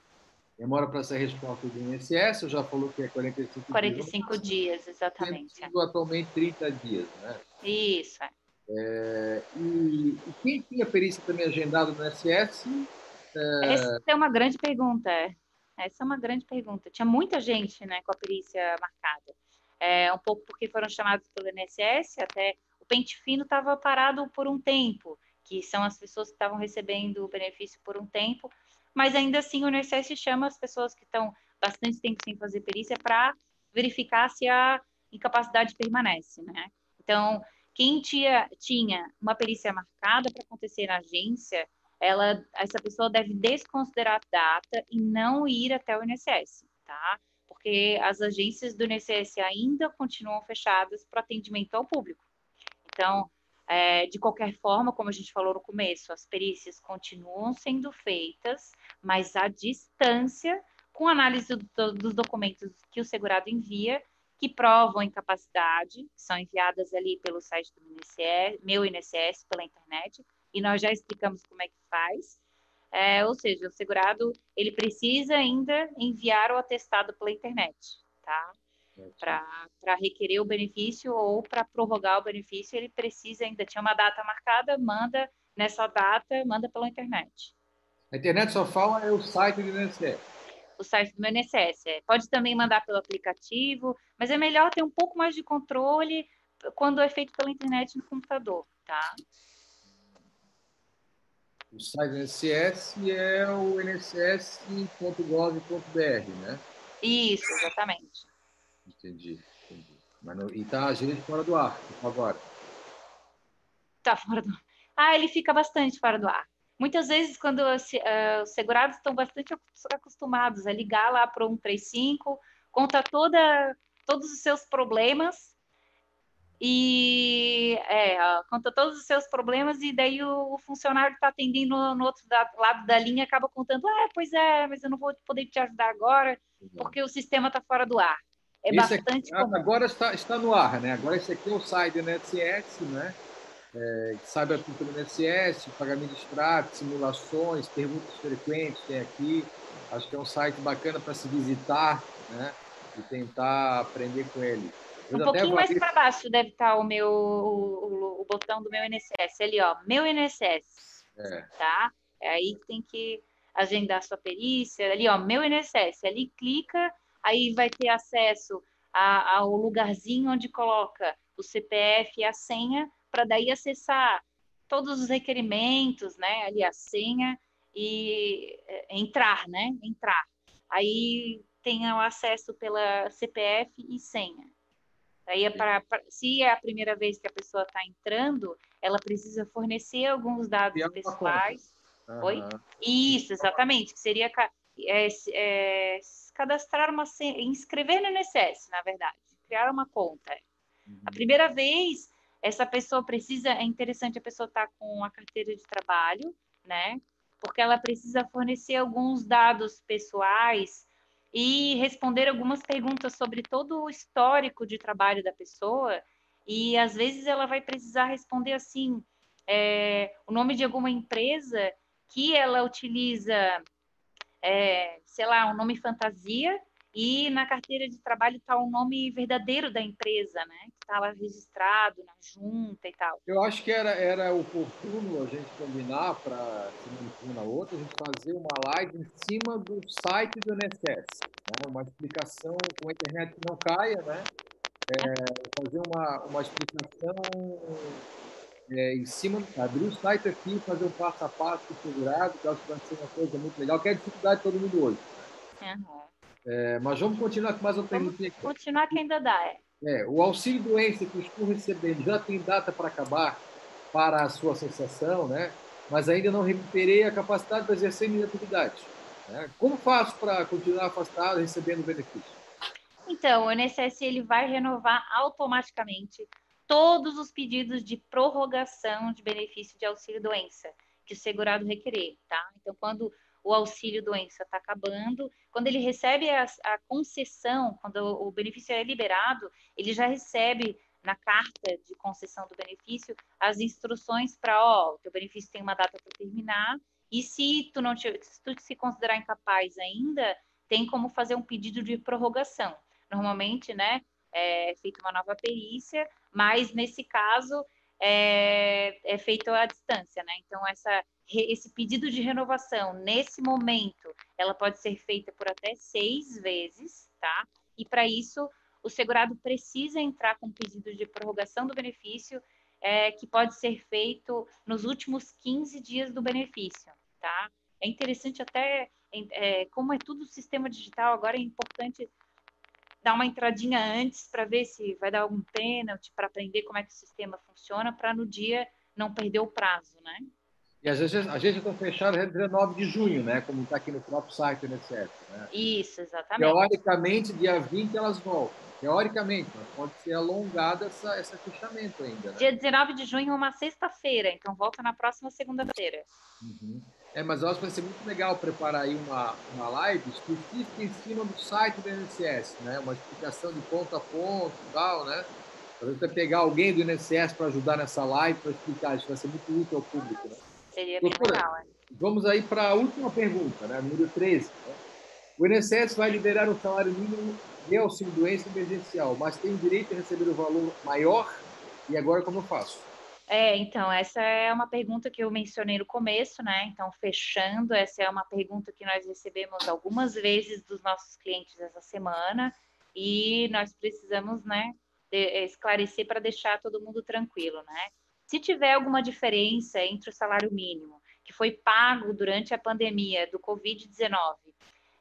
demora para ser resposta do INSS? Já falou que é 45, 45 dias. dias, exatamente. Atualmente 30 dias, né? Isso, é. É, e, e, quem tinha perícia também agendada no INSS? É... Essa é uma grande pergunta. Essa é uma grande pergunta. Tinha muita gente né, com a perícia marcada. É, um pouco porque foram chamados pelo INSS, até o pente fino estava parado por um tempo, que são as pessoas que estavam recebendo o benefício por um tempo, mas ainda assim o INSS chama as pessoas que estão bastante tempo sem fazer perícia para verificar se a incapacidade permanece, né? Então, quem tinha, tinha uma perícia marcada para acontecer na agência, ela, essa pessoa deve desconsiderar a data e não ir até o INSS, tá? Porque as agências do INSS ainda continuam fechadas para atendimento ao público. Então, é, de qualquer forma, como a gente falou no começo, as perícias continuam sendo feitas, mas à distância, com análise do, dos documentos que o segurado envia, que provam incapacidade, são enviadas ali pelo site do INSS, meu INSS, pela internet, e nós já explicamos como é que faz. É, ou seja, o segurado ele precisa ainda enviar o atestado pela internet, tá? Para requerer o benefício ou para prorrogar o benefício, ele precisa ainda tinha uma data marcada, manda nessa data, manda pela internet. A internet só fala é o site do INSS. O site do INSS. É. Pode também mandar pelo aplicativo, mas é melhor ter um pouco mais de controle quando é feito pela internet no computador, tá? O site do INSS é o nss.gov.br, né? Isso, exatamente. Entendi, entendi. Mas não, e está a gente fora do ar, agora? Está fora do ar. Ah, ele fica bastante fora do ar. Muitas vezes, quando uh, os segurados estão bastante acostumados a ligar lá para o 135, conta toda, todos os seus problemas e é, conta todos os seus problemas e daí o, o funcionário está atendendo no, outro da, lado da linha acaba contando, ah, pois é, mas eu não vou poder te ajudar agora porque o sistema está fora do ar. É esse bastante aqui, Agora está, está no ar, né? Agora esse aqui é o site do NSS, né? É, saiba tudo pelo NSS, pagamento de extrato, simulações, perguntas frequentes tem aqui. Acho que é um site bacana para se visitar, né? E tentar aprender com ele. Um pouquinho mais para baixo deve estar o meu o, o, botão do meu INSS ali, ó, meu INSS, é. tá? É aí que tem que agendar sua perícia, ali, ó, meu INSS, ali clica, aí vai ter acesso a, ao lugarzinho onde coloca o CPF e a senha, para daí acessar todos os requerimentos, né, ali a senha e é, entrar, né, entrar. Aí tem o acesso pela CPF e senha. Aí é para, se é a primeira vez que a pessoa está entrando, ela precisa fornecer alguns dados pessoais. Uhum. Oi? Isso, exatamente. Que seria é, é, cadastrar uma inscrever no INSS, na verdade, criar uma conta. Uhum. A primeira vez essa pessoa precisa, é interessante a pessoa estar tá com a carteira de trabalho, né? Porque ela precisa fornecer alguns dados pessoais e responder algumas perguntas sobre todo o histórico de trabalho da pessoa. E às vezes ela vai precisar responder assim: é, o nome de alguma empresa que ela utiliza, é, sei lá, um nome fantasia, e na carteira de trabalho está o nome verdadeiro da empresa, né? Que está lá registrado na junta e tal. Eu acho que era, era oportuno a gente combinar para, se uma na outra, a gente fazer uma live em cima do site do INSS. Né? Uma explicação com a internet que não caia, né? É, fazer uma, uma explicação é, em cima, abrir o site aqui, fazer um passo a passo segurado, que eu acho que vai ser uma coisa muito legal, que é a dificuldade de todo mundo hoje. Uhum. É, mas vamos continuar com mais uma perguntinha aqui. Continuar que ainda dá, é. é o auxílio doença que estou recebendo já tem data para acabar para a sua associação, né? mas ainda não recuperei a capacidade para exercer minha atividade. Né? Como faço para continuar afastado recebendo benefício? Então, o INSS ele vai renovar automaticamente todos os pedidos de prorrogação de benefício de auxílio doença que o segurado requerer, tá? Então, quando o auxílio doença está acabando. Quando ele recebe a, a concessão, quando o, benefício é liberado, ele já recebe na carta de concessão do benefício as instruções para, ó, o teu benefício tem uma data para terminar, e se tu não te, se tu se considerar incapaz ainda, tem como fazer um pedido de prorrogação. Normalmente, né, é feita uma nova perícia, mas nesse caso é, é feito à distância, né? Então, essa esse pedido de renovação, nesse momento, ela pode ser feita por até seis vezes, tá? E para isso, o segurado precisa entrar com pedido de prorrogação do benefício, é, que pode ser feito nos últimos 15 dias do benefício, tá? É interessante até, é, como é tudo sistema digital, agora é importante dar uma entradinha antes para ver se vai dar algum pênalti, para aprender como é que o sistema funciona, para no dia não perder o prazo, né? E às vezes a gente está fechado até 19 de junho, né? Como está aqui no próprio site, etc. Né? Isso, exatamente. Teoricamente, dia 20 elas voltam. Teoricamente, mas pode ser alongada essa, esse fechamento ainda. Né? Dia 19 de junho é uma sexta-feira, então volta na próxima segunda-feira. Uhum. É, mas eu acho que vai ser muito legal preparar aí uma, uma live específica em cima do site do INSS, né? Uma explicação de ponto a ponto e tal, né? Para pegar alguém do INSS para ajudar nessa live, para explicar, isso vai ser muito útil ao público, né? Seria bem Doutora, legal. É. Vamos aí para a última pergunta, né? número 13. Né? O INSS vai liberar o salário mínimo de auxílio doença emergencial, mas tem direito a receber o valor maior? E agora como eu faço? É, então, essa é uma pergunta que eu mencionei no começo, né? Então, fechando, essa é uma pergunta que nós recebemos algumas vezes dos nossos clientes essa semana e nós precisamos, né, esclarecer para deixar todo mundo tranquilo, né? Se tiver alguma diferença entre o salário mínimo que foi pago durante a pandemia do Covid-19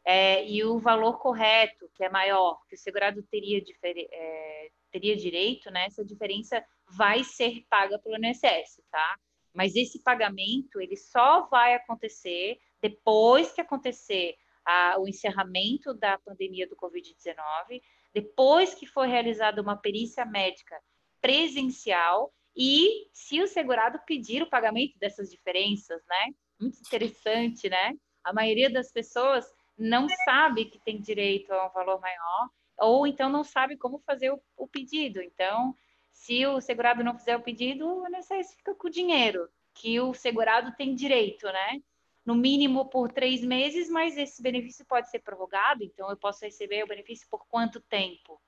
é, e o valor correto, que é maior, que o segurado teria, é, teria direito, né, essa diferença vai ser paga pelo INSS, tá? Mas esse pagamento, ele só vai acontecer depois que acontecer a, o encerramento da pandemia do Covid-19, depois que for realizada uma perícia médica presencial e se o segurado pedir o pagamento dessas diferenças, né? Muito interessante, né? A maioria das pessoas não sabe que tem direito a um valor maior, ou então não sabe como fazer o, o pedido. Então, se o segurado não fizer o pedido, o INSS fica com o dinheiro que o segurado tem direito, né? No mínimo por três meses, mas esse benefício pode ser prorrogado, então eu posso receber o benefício por quanto tempo?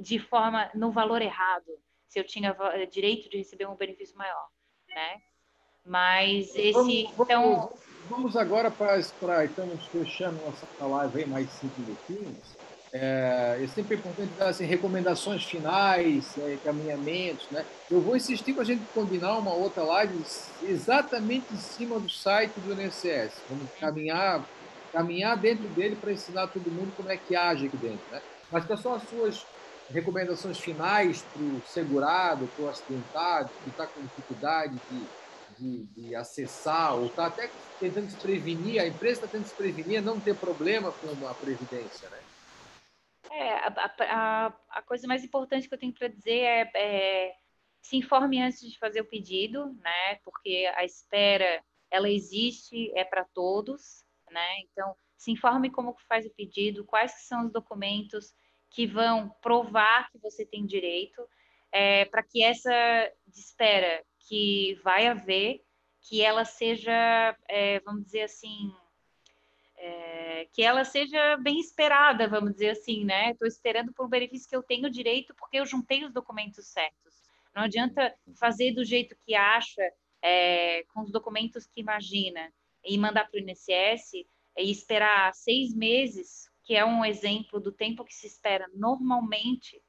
De forma, no valor errado se eu tinha direito de receber um benefício maior, né? Mas esse, vamos, então... Vamos agora para, estamos fechando nossa live aí mais cinco minutinhos. É, é sempre importante dar assim, recomendações finais, é, caminhamentos, né? Eu vou insistir para a gente combinar uma outra live exatamente em cima do site do INSS. Vamos caminhar, caminhar dentro dele para ensinar todo mundo como é que age aqui dentro, né? Mas quais são as suas recomendações finais para o segurado, para o acidentado, que está com dificuldade de, de, de acessar, ou está até tentando se prevenir, a empresa está tentando se prevenir, não ter problema com a previdência, né? É, a, a, a coisa mais importante que eu tenho para dizer é, é se informe antes de fazer o pedido, né? Porque a espera ela existe, é para todos, né? Então, se informe como faz o pedido, quais são os documentos que vão provar que você tem direito, é, para que essa espera que vai haver, que ela seja, é, vamos dizer assim, é, que ela seja bem esperada, vamos dizer assim, né? Estou esperando por um benefício que eu tenho direito porque eu juntei os documentos certos. Não adianta fazer do jeito que acha, é, com os documentos que imagina, e mandar para o INSS e esperar seis meses, que é um exemplo do tempo que se espera normalmente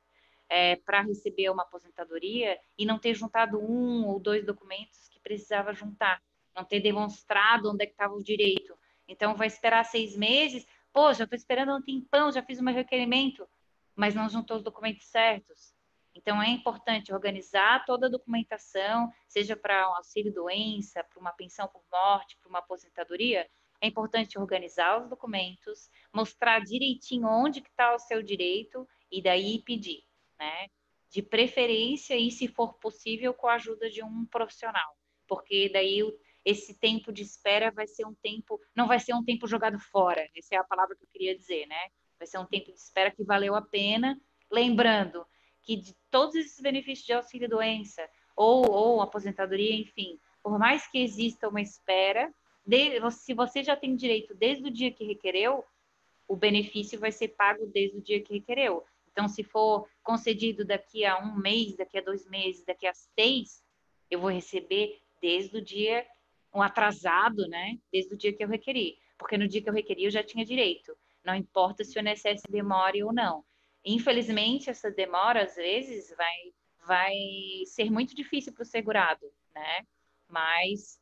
é, para receber uma aposentadoria, e não ter juntado um ou dois documentos que precisava juntar, não ter demonstrado onde é que estava o direito. Então, vai esperar seis meses, já estou esperando um tempão, já fiz o meu requerimento, mas não juntou os documentos certos. Então, é importante organizar toda a documentação, seja para um auxílio-doença, para uma pensão por morte, para uma aposentadoria. É importante organizar os documentos, mostrar direitinho onde está o seu direito e daí pedir, né? De preferência e, se for possível, com a ajuda de um profissional, porque daí esse tempo de espera vai ser um tempo, não vai ser um tempo jogado fora. Essa é a palavra que eu queria dizer, né? Vai ser um tempo de espera que valeu a pena, lembrando que de todos esses benefícios de auxílio-doença ou, ou aposentadoria, enfim, por mais que exista uma espera, de, se você já tem direito desde o dia que requereu, o benefício vai ser pago desde o dia que requereu. Então, se for concedido daqui a um mês, daqui a dois meses, daqui a seis, eu vou receber desde o dia, um atrasado, né? Desde o dia que eu requeri. Porque no dia que eu requeri, eu já tinha direito. Não importa se o INSS demore ou não. Infelizmente, essa demora, às vezes, vai, vai ser muito difícil para o segurado, né? Mas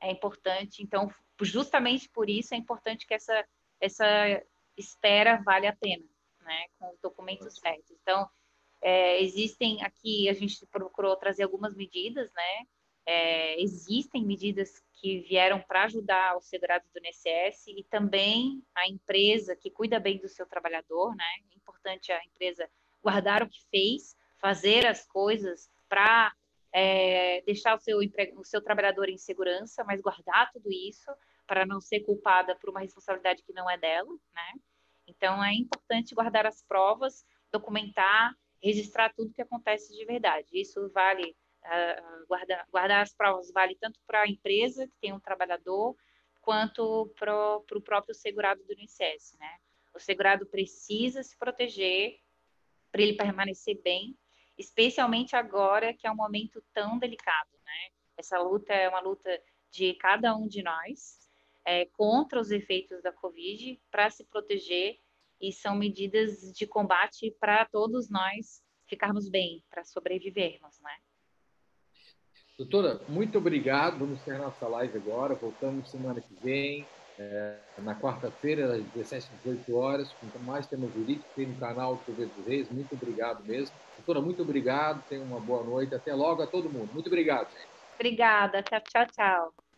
é importante, então, justamente por isso, é importante que essa, essa espera vale a pena, né? Com os documentos certos. Então, é, existem aqui, a gente procurou trazer algumas medidas, né? É, existem medidas que vieram para ajudar os segurados do INSS e também a empresa que cuida bem do seu trabalhador, né? É importante a empresa guardar o que fez, fazer as coisas para é, deixar o seu, o seu trabalhador em segurança, mas guardar tudo isso para não ser culpada por uma responsabilidade que não é dela, né? Então é importante guardar as provas, documentar, registrar tudo que acontece de verdade. Isso vale uh, guardar, as provas vale tanto para a empresa que tem um trabalhador, quanto para o próprio segurado do INSS, né? O segurado precisa se proteger para ele permanecer bem, especialmente agora que é um momento tão delicado, né? Essa luta é uma luta de cada um de nós é, contra os efeitos da Covid para se proteger e são medidas de combate para todos nós ficarmos bem, para sobrevivermos, né? Doutora, muito obrigado. Vamos encerrar nossa live agora. Voltamos semana que vem, é, na quarta-feira, às 17 18 horas, com mais temas jurídicos aqui no canal TV dos Reis. Muito obrigado mesmo. Doutora, muito obrigado. Tenha uma boa noite. Até logo a todo mundo. Muito obrigado. Obrigada. Tchau, tchau.